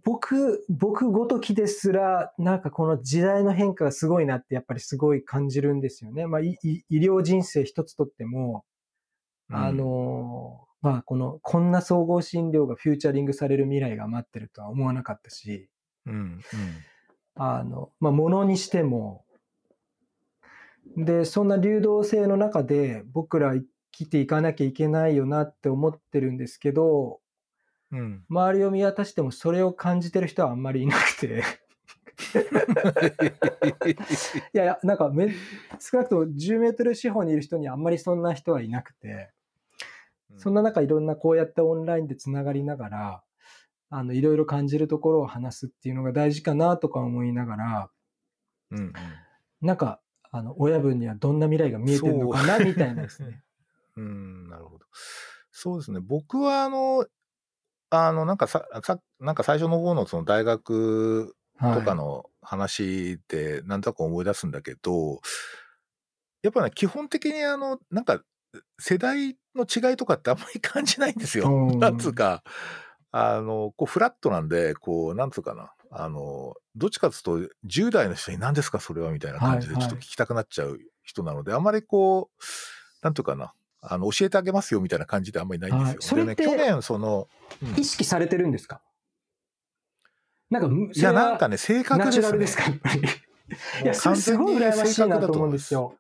僕、僕ごときですら、なんかこの時代の変化がすごいなってやっぱりすごい感じるんですよね。まあ、医療人生一つとっても、あ、の、まあ、この、こんな総合診療がフューチャリングされる未来が待ってるとは思わなかったし、うんうん。あの、まあ、ものにしても、で、そんな流動性の中で僕ら生きていかなきゃいけないよなって思ってるんですけど、うん。周りを見渡してもそれを感じてる人はあんまりいなくて、[laughs] いやいや、なんかめ、少なくとも10メートル四方にいる人にあんまりそんな人はいなくて、そんな中いろんなこうやってオンラインでつながりながら、あの、いろいろ感じるところを話すっていうのが大事かなとか思いながら、うんうんなんか、あの、親分にはどんな未来が見えてるのかなみたいなですね。[laughs] うん、なるほど。そうですね。僕は、あの、あの、なんかさ、さなんか最初の方のその大学とかの話でなんとなく思い出すんだけど、やっぱね、基本的にあの、なんか、世代の違いとかってあんまり感じないんですよ。うん [laughs] なんつうか、あの、こう、フラットなんで、こう、なんつうかな。あの、どっちかっつうと、10代の人に何ですかそれはみたいな感じで、はいはいちょっと聞きたくなっちゃう人なので、あまりこう、なんていうかな。あの、教えてあげますよみたいな感じであんまりないんですよ。はいそれね、去年、その、うん意識されてるんですか？なんかむ、いや、なんかね、性格ナですね。ですか？いもや、うそれすごい羨ましいなと思うんですよ。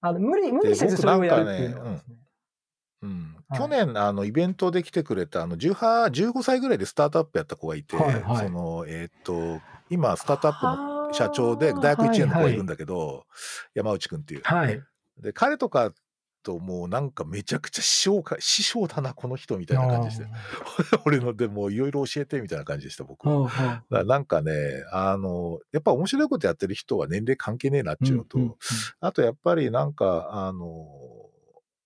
あの無理、無理せずそれをやるっていうのはですね。うんはい去年、あの、イベントで来てくれた、あの、18、15歳ぐらいでスタートアップやった子がいて、はいはいその、えーっと、今、スタートアップのの社長で、大学1年の子がいるんだけど、山内くんっていう。はい。で、彼とかともうなんかめちゃくちゃ師匠か、師匠だな、この人みたいな感じでした。[laughs] 俺のでもういろいろ教えてみたいな感じでした、僕は。なんかね、あの、やっぱ面白いことやってる人は年齢関係ねえなっていうのと、あとやっぱりなんか、あの、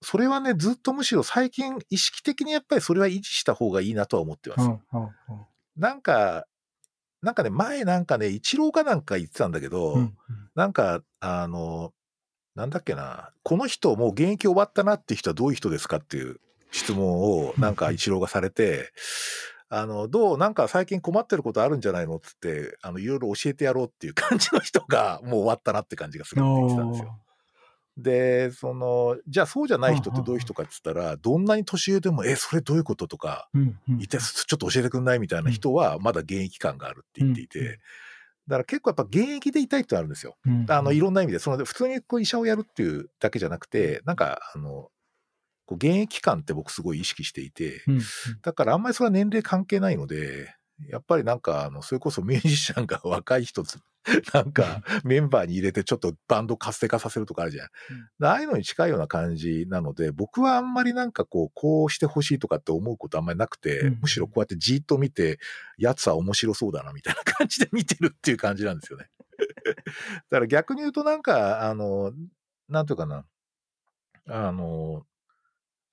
それはね、ずっとむしろ最近意識的にやっぱりそれは維持した方がいいなとは思ってます。なんか、なんかね、前なんかね、一郎かなんか言ってたんだけど、なんか、あの、なんだっけな、この人もう現役終わったなって人はどういう人ですかっていう質問をなんか一郎がされて、あの、どう、なんか最近困ってることあるんじゃないのっつって、あの、いろいろ教えてやろうっていう感じの人が [laughs] もう終わったなって感じがするって言ってたんですよ。で、その、じゃあそうじゃない人ってどういう人かって言ったら、どんなに年上でも、え、それどういうこととか、一体ちょっと教えてくんないみたいな人は、まだ現役感があるって言っていて、うんうんだから結構やっぱ現役でいたいってのあるんですよ。あの、いろんな意味で、その、普通にこう医者をやるっていうだけじゃなくて、なんか、あの、こう現役感って僕すごい意識していて、だからあんまりそれは年齢関係ないので、やっぱりなんか、あの、それこそミュージシャンが [laughs] 若い人つ、[laughs] なんか、メンバーに入れてちょっとバンド活性化させるとかあるじゃん。ああいうのに近いような感じなので、僕はあんまりなんかこう、こうしてほしいとかって思うことあんまりなくて、うんむしろこうやってじーっと見て、やつは面白そうだなみたいな感じで見てるっていう感じなんですよね。[laughs] だから逆に言うとなんか、あの、なんていうかな、あの、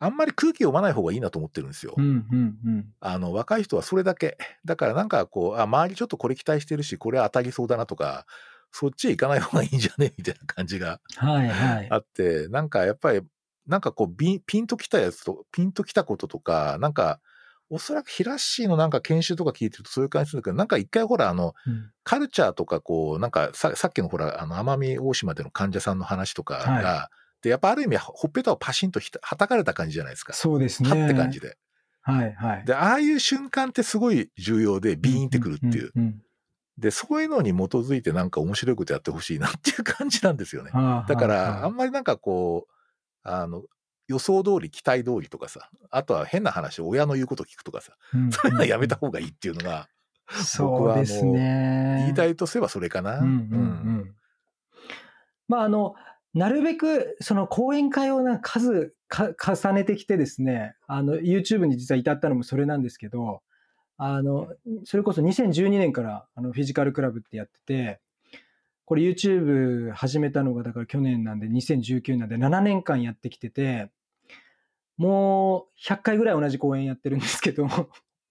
あんまり空気読まない方がいいなと思ってるんですよ。あの、若い人はそれだけ。だからなんかこう、あ、周りちょっとこれ期待してるし、これ当たりそうだなとか、そっちへ行かない方がいいんじゃね？みたいな感じがはいはい。あって、なんかやっぱり、なんかこうビン、ピンときたやつと、ピンときたこととか、なんか、おそらくヒラッシーのなんか研修とか聞いてるとそういう感じするんだけど、なんか一回ほら、あの、カルチャーとかこう、なんかささっきのほら、あの、奄美大島での患者さんの話とかが、はで、やっぱある意味、ほっぺたをパシンとひたはたかれた感じじゃないですか。そうですね。はって感じで。はいはい。で、ああいう瞬間ってすごい重要で、ビーンってくるっていう。んんで、そういうのに基づいてなんか面白いことやってほしいなっていう感じなんですよね。はあだから、はああんまりなんかこう、あの、予想通り、期待通りとかさ、あとは変な話、親の言うこと聞くとかさ、うんそういうのはやめた方がいいっていうのが、そうですね。言いたいとすればそれかな。うんうんうんまああのなるべくその講演会をな数重ねてきてですねあの YouTube に実は至ったのもそれなんですけどあのそれこそ2012年からあのフィジカルクラブってやっててこれ YouTube 始めたのがだから去年なんで2019なんで7年間やってきててもう100回ぐらい同じ講演やってるんですけど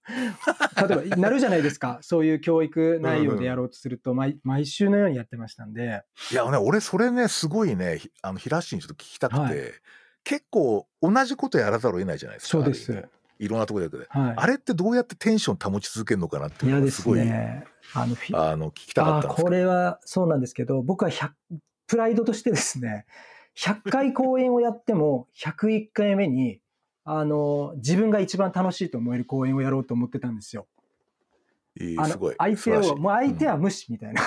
[laughs] 例えばなるじゃないですかそういう教育内容でやろうとすると毎毎週のようにやってましたんでいやね、俺それね、すごいね、ひあの、平ッシーにちょっと聞きたくて、はい結構同じことやらざるを得ないじゃないですか。そうですいろんなところで。はいあれってどうやってテンション保ち続けるのかなっていう嫌ですのがすごい、ね。あのあの、聞きたかあったんです。これはそうなんですけど、僕は100プライドとしてですね、100回講演をやっても、101回目に、あの、自分が一番楽しいと思える講演をやろうと思ってたんですよ。あのいいすごい。相手を、素晴らしいもう相手は無視みたいな。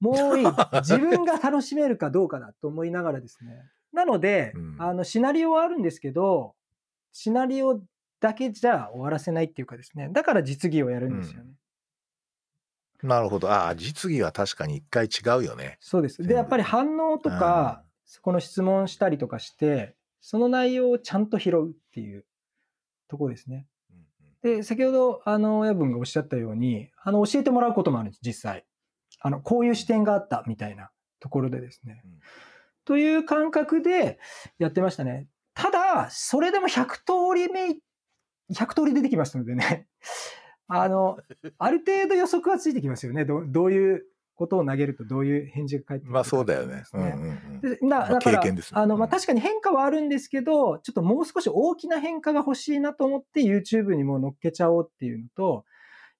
もういい。[laughs] 自分が楽しめるかどうかだと思いながらですね。なので、うんあの、シナリオはあるんですけど、シナリオだけじゃ終わらせないっていうかですね。だから実技をやるんですよね。なるほど。ああ、実技は確かに一回違うよね。そうです。で、やっぱり反応とか、そこの質問したりとかして、その内容をちゃんと拾うっていうところですね。で、先ほど、あの、親分がおっしゃったように、あの、教えてもらうこともあるんです、実際。あの、こういう視点があったみたいなところでですね。うんという感覚でやってましたね。ただ、それでも100通り目、100通り出てきますのでね、あの、ある程度予測はついてきますよね。どどういうことを投げるとどういう返事が返ってくるかまあそうだよね。うんうんうんでなまあだから、経験ですねあの、まあ、うん確かに変化はあるんですけど、ちょっともう少し大きな変化が欲しいなと思って YouTube にも乗っけちゃおうっていうのと、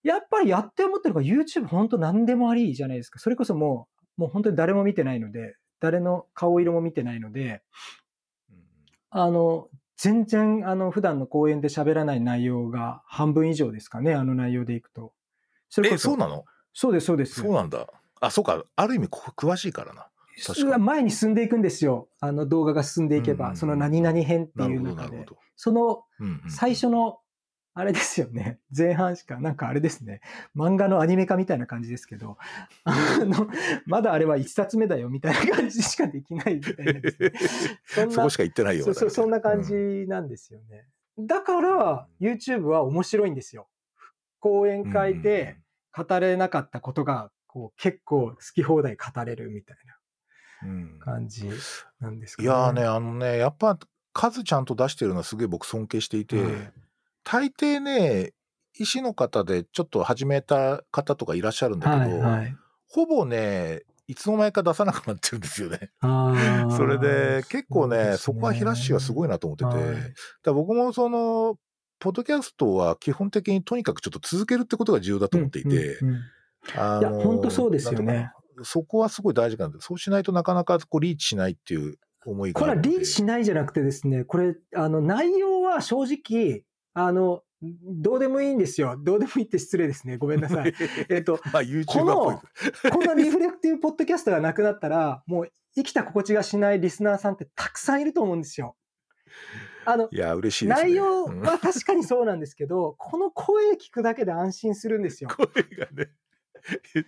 やっぱりやって思ってるのが YouTube 本当何でもありじゃないですか。それこそもう、もう本当に誰も見てないので、誰の顔色も見てないので、あの、全然、あの、普段の講演で喋らない内容が半分以上ですかね、あの内容でいくと。それこえ、そそうなの？そうです、そうです。そうなんだ。あ、そうか。ある意味ここ詳しいからな。確かに前に進んでいくんですよ。あの動画が進んでいけば、うんうんうんその何々編っていう中で。そのうんうん最初の、あれですよね。[laughs] 前半しか、なんかあれですね。漫画のアニメ化みたいな感じですけど、あの、まだあれは一冊目だよみたいな感じしかできないみたいなね。[laughs] そんそこしか言ってないよ。そうそう、そんな感うんじなんですよね。だから、YouTube は面白いんですよ。講演会で語れなかったことが、こう、結構好き放題語れるみたいうんうん。な感じなんですかいやーね、あのね、やっぱ数ちゃんと出してるのはすげえ僕尊敬していて、はい。大抵ね、医師の方でちょっと始めた方とかいらっしゃるんだけど、はいはい。ほぼね、いつの間にか出さなくなってるんですよね。[laughs] それで結構ね、うですそこはヒラッシーはすごいなと思ってて、はい。だ僕もその、ポッドキャストは基本的にとにかくちょっと続けるってことが重要だと思っていて、うんうんうんあいや本当そうですよねそこはすごい大事なんで、そうしないとなかなかこうリーチしないっていう思いがこれは。リーチしないじゃなくてですね、これ、あの、内容は正直、あの、どうでもいいんですよ。どうでもいいって失礼ですね。ごめんなさい。[laughs] えっと、まあぽい。このリフレクティブポッドキャストがなくなったら、もう生きた心地がしないリスナーさんってたくさんいると思うんですよ。あの、いや、嬉しいね。内容うんは [laughs] 確かにそうなんですけど、この声聞くだけで安心するんですよ。声がね、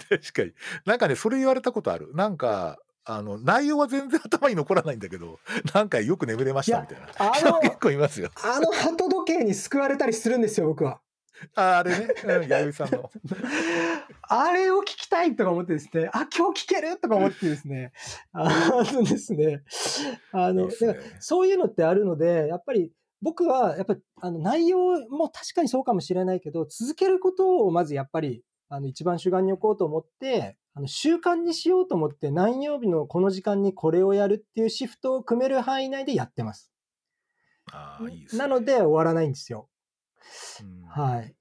確かに。なんかね、それ言われたことある。なんか、あの、内容は全然 [laughs] 頭に残らないんだけど、なんかよく眠れましたみたいな。あ人の、[laughs] 結構いますよ。あの鳩時計に救われたりするんですよ、僕は。ああれね、うん、弥生さんの。[laughs] あれを聞きたいとか思ってですね、あ、今日聞けるとか思ってですね、あのですね、あの、いいねだからそういうのってあるので、やっぱり僕は、やっぱりあの内容も確かにそうかもしれないけど、続けることをまずやっぱり、あの一番主眼に置こうと思って、あの習慣にしようと思って、何曜日のこの時間にこれをやるっていうシフトを組める範囲内でやってます。ああ、いいですね。なので終わらないんですよ。うんはい。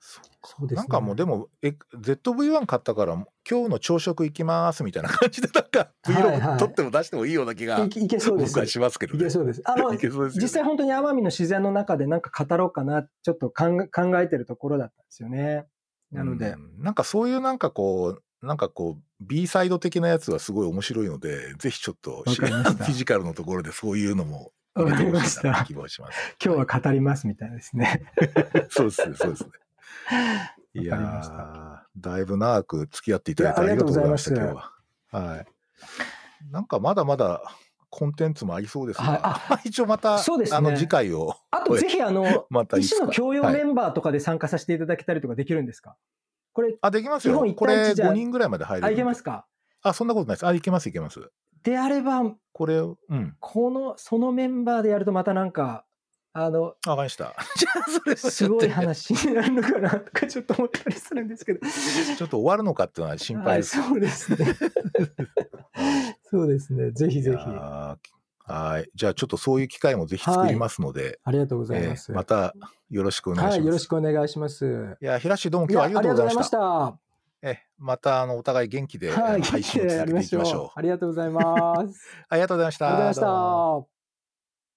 そうですねなんかもうでも、え ZV-1 買ったから、今日の朝食行きますみたいな感じで、なんか [laughs] はいはい Vlog 撮っても出してもいいような気がいけいけそうです僕はしますけどねいけ。そうです。あの、ね実際本当に奄美の自然の中でなんか語ろうかな、ちょっと考え考えてるところだったんですよね。なので、うんなんかそういうなんかこう、なんかこう、B サイド的なやつはすごい面白いので、ぜひちょっと、[laughs] フィジカルのところでそういうのもわかりましたなって気もします。[laughs] 今日は語りますみたいですね。[laughs] そうですね、そうですね。いやだいぶ長く付き合っていただいてありがとうございました、今日は。はい。なんかまだまだコンテンツもありそうですが、はいあ一応また、そうですねあの次回を、あとぜひあの、[laughs] また医師の教養はいメンバーとかで参加させていただけたりとかできるんですか？これ、あ、できますよ基本。一これ対一じゃ5人ぐらいまで入れあ、る。いけますか？あ、そんなことないです。あ、いけます、いけます。であれば、これを、うん。この、そのメンバーでやるとまたなんか、あの、わかりました。[laughs] じゃあ、それすごい話になるのかなとかちょっと思ったりするんですけど。ちょっと終わるのかっていうのは心はい、配です。そうですね。そうですね。ぜひぜひ。はい。じゃあ、ちょっとそういう機会もぜひ作りますので、ありがとうございえます。ーまたよろしくお願いします。はい、よろしくお願いします。いや、平氏どうも今日はありがとうございました。た。えーまた、あの、お互い元気で、はい、配信を続けていきましょう。ありがとうございます。ありがとうございました。ありがとうございました。[laughs]